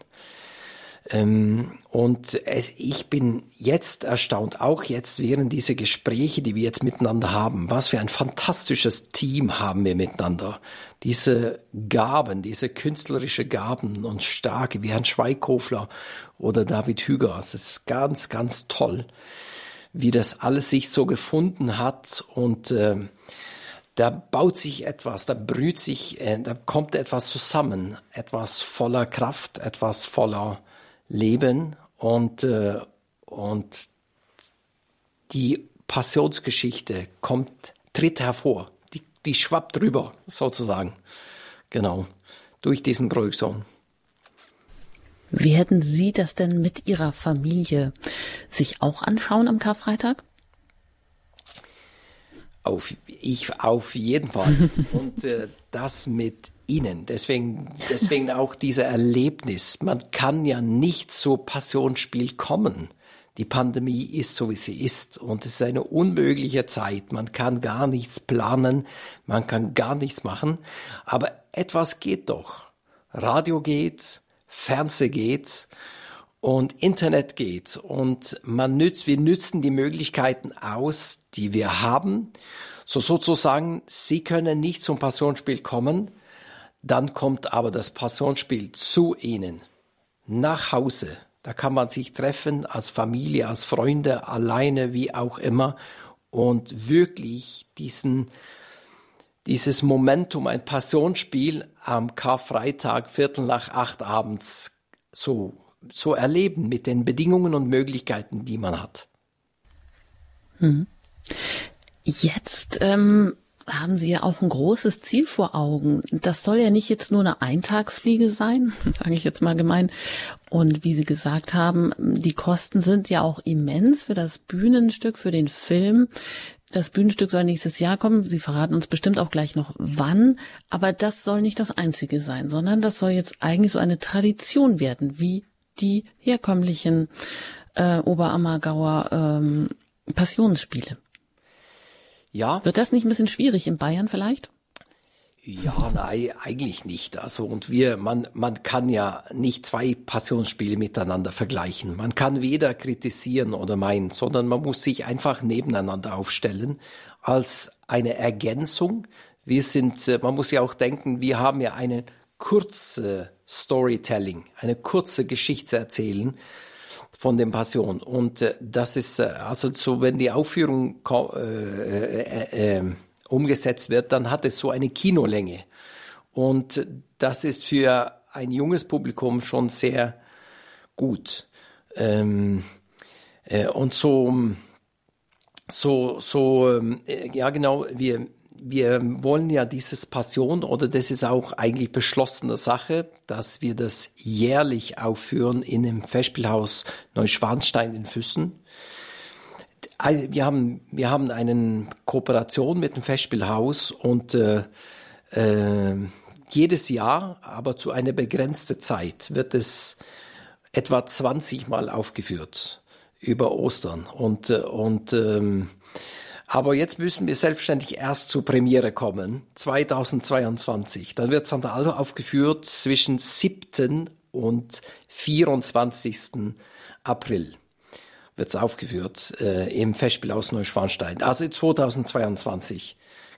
Ähm, und ich bin jetzt erstaunt, auch jetzt während dieser Gespräche, die wir jetzt miteinander haben, was für ein fantastisches Team haben wir miteinander. Diese Gaben, diese künstlerische Gaben und starke, wie Herrn Schweigkofler oder David Hüger, es ist ganz, ganz toll, wie das alles sich so gefunden hat. Und äh, da baut sich etwas, da brüht sich, äh, da kommt etwas zusammen, etwas voller Kraft, etwas voller leben und, äh, und die Passionsgeschichte kommt, tritt hervor, die, die schwappt drüber sozusagen. Genau, durch diesen Projektion. Wie hätten Sie das denn mit Ihrer Familie sich auch anschauen am Karfreitag? Auf, ich auf jeden Fall. [LAUGHS] Und äh, das mit ihnen. Deswegen, deswegen auch dieser Erlebnis. Man kann ja nicht so Passionsspiel kommen. Die Pandemie ist so, wie sie ist. Und es ist eine unmögliche Zeit. Man kann gar nichts planen. Man kann gar nichts machen. Aber etwas geht doch. Radio geht, Fernseh geht und Internet geht. Und man nützt, wir nützen die Möglichkeiten aus, die wir haben. So sozusagen, Sie können nicht zum Passionsspiel kommen, dann kommt aber das Passionsspiel zu ihnen nach Hause. Da kann man sich treffen als Familie, als Freunde, alleine, wie auch immer und wirklich diesen dieses Momentum, ein Passionsspiel am Karfreitag, Viertel nach acht abends so, so erleben mit den Bedingungen und Möglichkeiten, die man hat. Hm. Jetzt ähm, haben Sie ja auch ein großes Ziel vor Augen. Das soll ja nicht jetzt nur eine Eintagsfliege sein, [LAUGHS] sage ich jetzt mal gemein. Und wie Sie gesagt haben, die Kosten sind ja auch immens für das Bühnenstück, für den Film. Das Bühnenstück soll nächstes Jahr kommen. Sie verraten uns bestimmt auch gleich noch wann. Aber das soll nicht das einzige sein, sondern das soll jetzt eigentlich so eine Tradition werden, wie die herkömmlichen äh, Oberammergauer ähm, Passionsspiele. Ja. Wird das nicht ein bisschen schwierig in Bayern vielleicht? Ja, nein, eigentlich nicht. Also und wir, man, man kann ja nicht zwei Passionsspiele miteinander vergleichen. Man kann weder kritisieren oder meinen, sondern man muss sich einfach nebeneinander aufstellen als eine Ergänzung. Wir sind, äh, man muss ja auch denken, wir haben ja eine kurze Storytelling, eine kurze Geschichte erzählen von den Passion. Und äh, das ist äh, also so, wenn die Aufführung äh, äh, äh, umgesetzt wird, dann hat es so eine Kinolänge. Und das ist für ein junges Publikum schon sehr gut. Ähm, äh, und so, so, so, ähm, ja genau, wir, wir wollen ja dieses Passion oder das ist auch eigentlich beschlossene Sache, dass wir das jährlich aufführen in dem Festspielhaus Neuschwanstein in Füssen. wir haben, wir haben eine Kooperation mit dem Festspielhaus und äh, äh, jedes Jahr, aber zu einer begrenzten Zeit, wird es etwa 20 Mal aufgeführt über Ostern. Und, äh, und ähm, aber jetzt müssen wir selbstständig erst zur Premiere kommen, 2022. Dann wird Santa Aldo aufgeführt zwischen 7. und 24. April wird es aufgeführt äh, im Festspielhaus Neuschwanstein. Also 2022.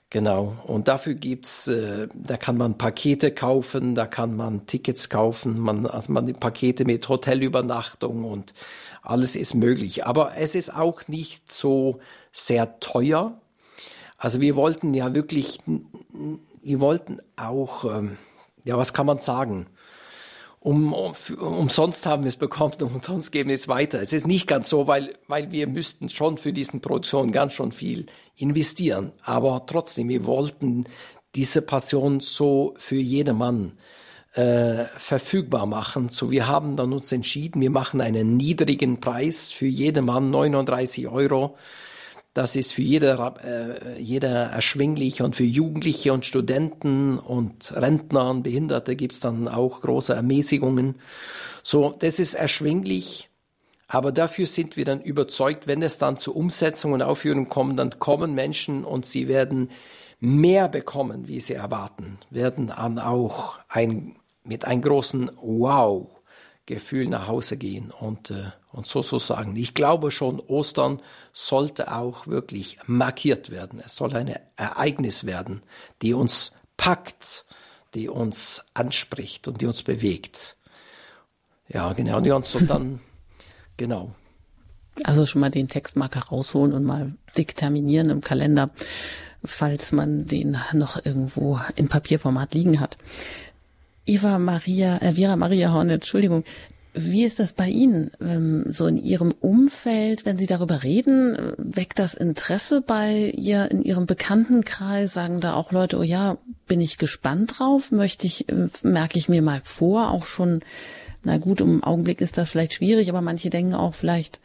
Genau. Und dafür gibt's, äh, da kann man Pakete kaufen, da kann man Tickets kaufen, man, also man die Pakete mit Hotelübernachtung und alles ist möglich. Aber es ist auch nicht so sehr teuer. Also wir wollten ja wirklich, wir wollten auch, ähm, ja, was kann man sagen? um, um, umsonst haben wir es bekommen und umsonst geben wir es weiter. Es ist nicht ganz so, weil, weil wir müssten schon für diesen Produktion ganz schon viel investieren. Aber trotzdem, wir wollten diese Passion so für jedermann äh, verfügbar machen. So, wir haben dann uns entschieden, wir machen einen niedrigen Preis für jedermann, 39 Euro das ist für jeder, äh, jeder erschwinglich und für Jugendliche und Studenten und Rentner und Behinderte gibt's dann auch große Ermäßigungen. So, das ist erschwinglich, aber dafür sind wir dann überzeugt, wenn es dann zur Umsetzung und Aufführung kommt, dann kommen Menschen und sie werden mehr bekommen, wie sie erwarten, werden dann auch ein, mit einem großen Wow Gefühl nach Hause gehen und, äh, und so so sagen. Ich glaube schon, Ostern sollte auch wirklich markiert werden. Es soll ein Ereignis werden, die uns packt, die uns anspricht und die uns bewegt. Ja, genau. Und die uns dann, [LAUGHS] genau. Also schon mal den Textmarker rausholen und mal dick terminieren im Kalender, falls man den noch irgendwo in Papierformat liegen hat. Eva Maria, äh, Vera Maria Horn, Entschuldigung. Wie ist das bei Ihnen? Ähm, so in Ihrem Umfeld, wenn Sie darüber reden, weckt das Interesse bei ihr in Ihrem Bekanntenkreis? Sagen da auch Leute, oh ja, bin ich gespannt drauf? Möchte ich, äh, merke ich mir mal vor, auch schon, na gut, im Augenblick ist das vielleicht schwierig, aber manche denken auch vielleicht,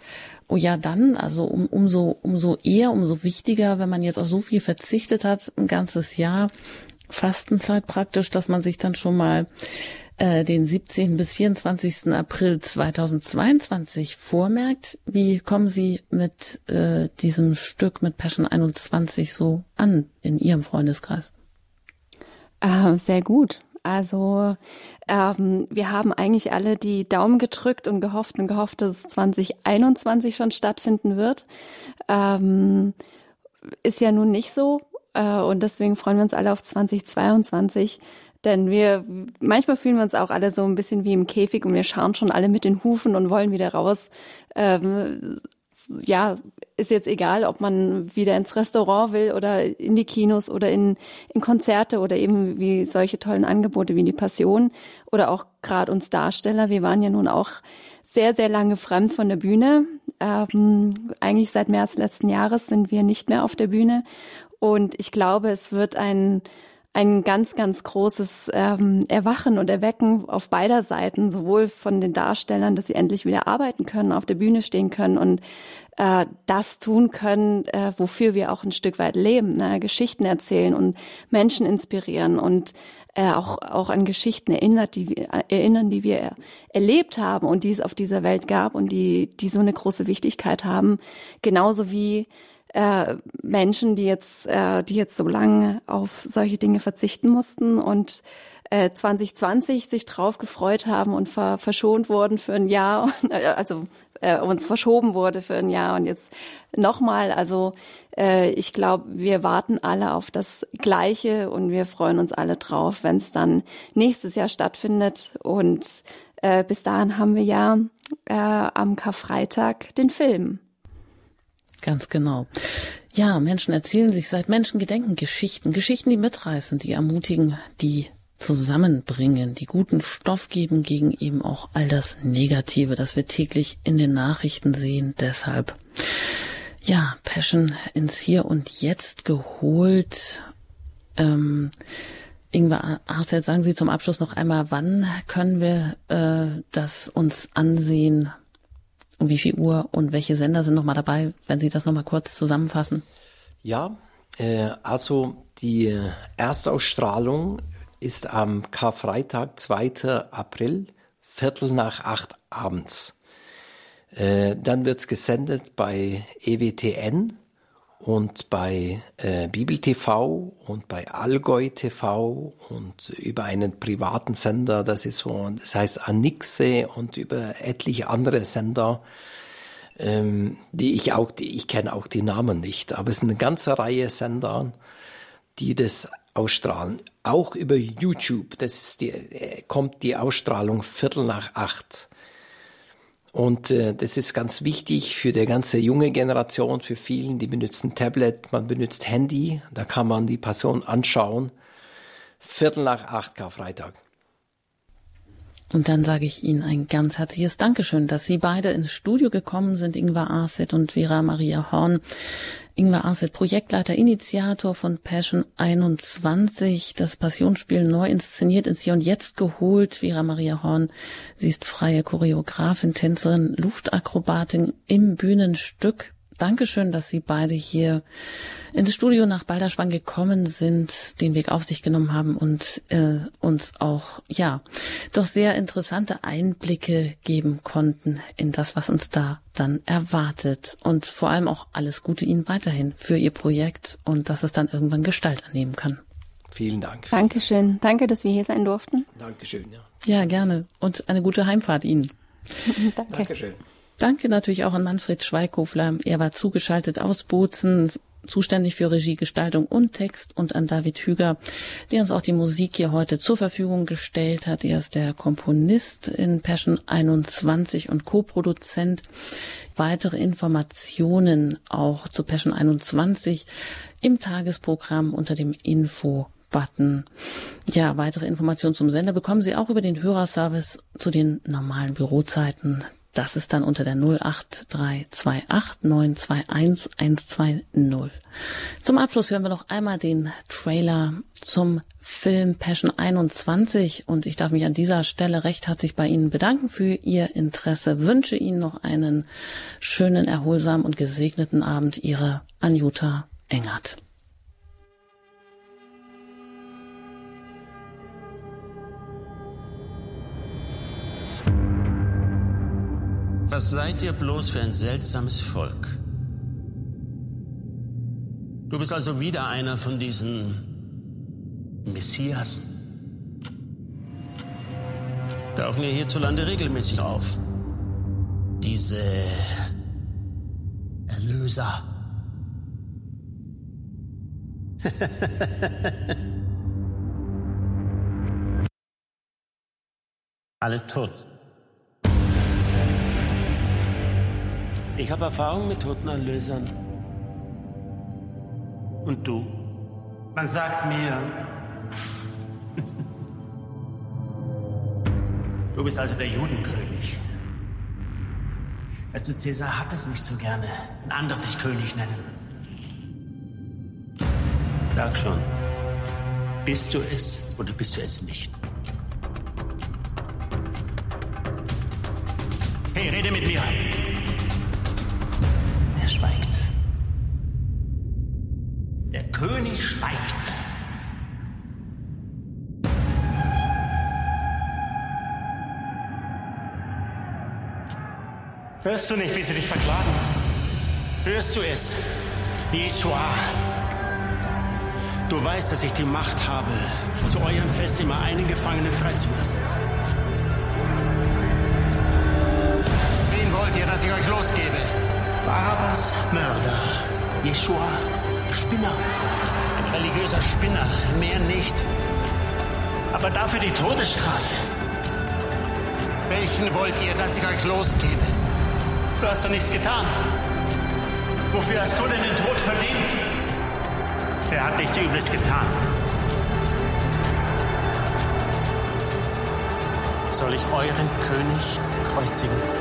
oh ja, dann, also um, umso, umso eher, umso wichtiger, wenn man jetzt auf so viel verzichtet hat, ein ganzes Jahr, Fastenzeit praktisch, dass man sich dann schon mal äh, den 17. bis 24. April 2022 vormerkt. Wie kommen Sie mit äh, diesem Stück mit Passion 21 so an in Ihrem Freundeskreis? Äh, sehr gut. Also ähm, wir haben eigentlich alle die Daumen gedrückt und gehofft und gehofft, dass es 2021 schon stattfinden wird. Ähm, ist ja nun nicht so. Äh, und deswegen freuen wir uns alle auf 2022. Denn wir, manchmal fühlen wir uns auch alle so ein bisschen wie im Käfig und wir schauen schon alle mit den Hufen und wollen wieder raus. Ähm, ja, ist jetzt egal, ob man wieder ins Restaurant will oder in die Kinos oder in, in Konzerte oder eben wie solche tollen Angebote wie die Passion oder auch gerade uns Darsteller. Wir waren ja nun auch sehr, sehr lange fremd von der Bühne. Ähm, eigentlich seit März letzten Jahres sind wir nicht mehr auf der Bühne und ich glaube, es wird ein, ein ganz, ganz großes ähm, Erwachen und Erwecken auf beider Seiten, sowohl von den Darstellern, dass sie endlich wieder arbeiten können, auf der Bühne stehen können und äh, das tun können, äh, wofür wir auch ein Stück weit leben, ne? Geschichten erzählen und Menschen inspirieren und äh, auch, auch an Geschichten erinnert, die wir, erinnern, die wir erlebt haben und die es auf dieser Welt gab und die, die so eine große Wichtigkeit haben, genauso wie äh, Menschen, die jetzt, äh, die jetzt so lange auf solche Dinge verzichten mussten und äh, 2020 sich drauf gefreut haben und ver verschont wurden für ein Jahr, [LAUGHS] äh, also äh, uns verschoben wurde für ein Jahr und jetzt nochmal. Also äh, ich glaube, wir warten alle auf das Gleiche und wir freuen uns alle drauf, wenn es dann nächstes Jahr stattfindet. Und äh, bis dahin haben wir ja äh, am Karfreitag den Film. Ganz genau. Ja, Menschen erzählen sich seit Menschengedenken Geschichten, Geschichten, die mitreißen, die ermutigen, die zusammenbringen, die guten Stoff geben gegen eben auch all das Negative, das wir täglich in den Nachrichten sehen. Deshalb, ja, Passion ins Hier und Jetzt geholt. Ähm, Ingwer Arzt, sagen Sie zum Abschluss noch einmal, wann können wir äh, das uns ansehen? Um wie viel Uhr und welche Sender sind nochmal dabei, wenn Sie das nochmal kurz zusammenfassen? Ja, äh, also die Erstausstrahlung ist am Karfreitag, 2. April, Viertel nach acht abends. Äh, dann wird's gesendet bei EWTN und bei äh, Bibel TV und bei Allgäu TV und über einen privaten Sender, das ist so, das heißt Anixe und über etliche andere Sender, ähm, die ich auch, die, ich kenne auch die Namen nicht, aber es sind eine ganze Reihe Sender, die das ausstrahlen. Auch über YouTube, das ist die, äh, kommt die Ausstrahlung Viertel nach acht. Und äh, das ist ganz wichtig für die ganze junge Generation, für vielen, die benutzen Tablet, man benutzt Handy, da kann man die Person anschauen. Viertel nach acht Karfreitag. Und dann sage ich Ihnen ein ganz herzliches Dankeschön, dass Sie beide ins Studio gekommen sind, Ingvar Arset und Vera Maria Horn. Ingvar Arset, Projektleiter, Initiator von Passion 21, das Passionsspiel neu inszeniert, ins Hier und Jetzt geholt. Vera Maria Horn, sie ist freie Choreografin, Tänzerin, Luftakrobatin im Bühnenstück Dankeschön, dass Sie beide hier ins Studio nach Balderschwang gekommen sind, den Weg auf sich genommen haben und äh, uns auch, ja, doch sehr interessante Einblicke geben konnten in das, was uns da dann erwartet. Und vor allem auch alles Gute Ihnen weiterhin für Ihr Projekt und dass es dann irgendwann Gestalt annehmen kann. Vielen Dank. Dankeschön. Danke, dass wir hier sein durften. Dankeschön, ja. Ja, gerne. Und eine gute Heimfahrt Ihnen. [LAUGHS] Danke. Dankeschön. Danke natürlich auch an Manfred Schweikofler. Er war zugeschaltet aus Bozen, zuständig für Regie, Gestaltung und Text und an David Hüger, der uns auch die Musik hier heute zur Verfügung gestellt hat. Er ist der Komponist in Passion 21 und Co-Produzent. Weitere Informationen auch zu Passion 21 im Tagesprogramm unter dem Info Button. Ja, weitere Informationen zum Sender bekommen Sie auch über den Hörerservice zu den normalen Bürozeiten das ist dann unter der 08328 921 120. Zum Abschluss hören wir noch einmal den Trailer zum Film Passion 21 und ich darf mich an dieser Stelle recht herzlich bei Ihnen bedanken für Ihr Interesse. Wünsche Ihnen noch einen schönen, erholsamen und gesegneten Abend. Ihre Anjuta Engert. Was seid ihr bloß für ein seltsames Volk? Du bist also wieder einer von diesen Messiasen. Tauchen ja hierzulande regelmäßig auf. Diese Erlöser. [LAUGHS] Alle tot. Ich habe Erfahrung mit Totenerlösern. Und du? Man sagt mir, du bist also der Judenkönig. Weißt du, Cäsar hat es nicht so gerne, wenn andere sich König nennen. Sag schon, bist du es oder bist du es nicht? Hey, rede mit mir. König schweigt. Hörst du nicht, wie sie dich verklagen? Hörst du es? Jeshua. Du weißt, dass ich die Macht habe, zu eurem Fest immer einen Gefangenen freizulassen. Wen wollt ihr, dass ich euch losgebe? Barabbas Mörder. Jeshua Spinner. Religiöser Spinner, mehr nicht. Aber dafür die Todesstrafe. Welchen wollt ihr, dass ich euch losgebe? Du hast doch nichts getan. Wofür hast du denn den Tod verdient? Er hat nichts Übles getan. Soll ich euren König kreuzigen?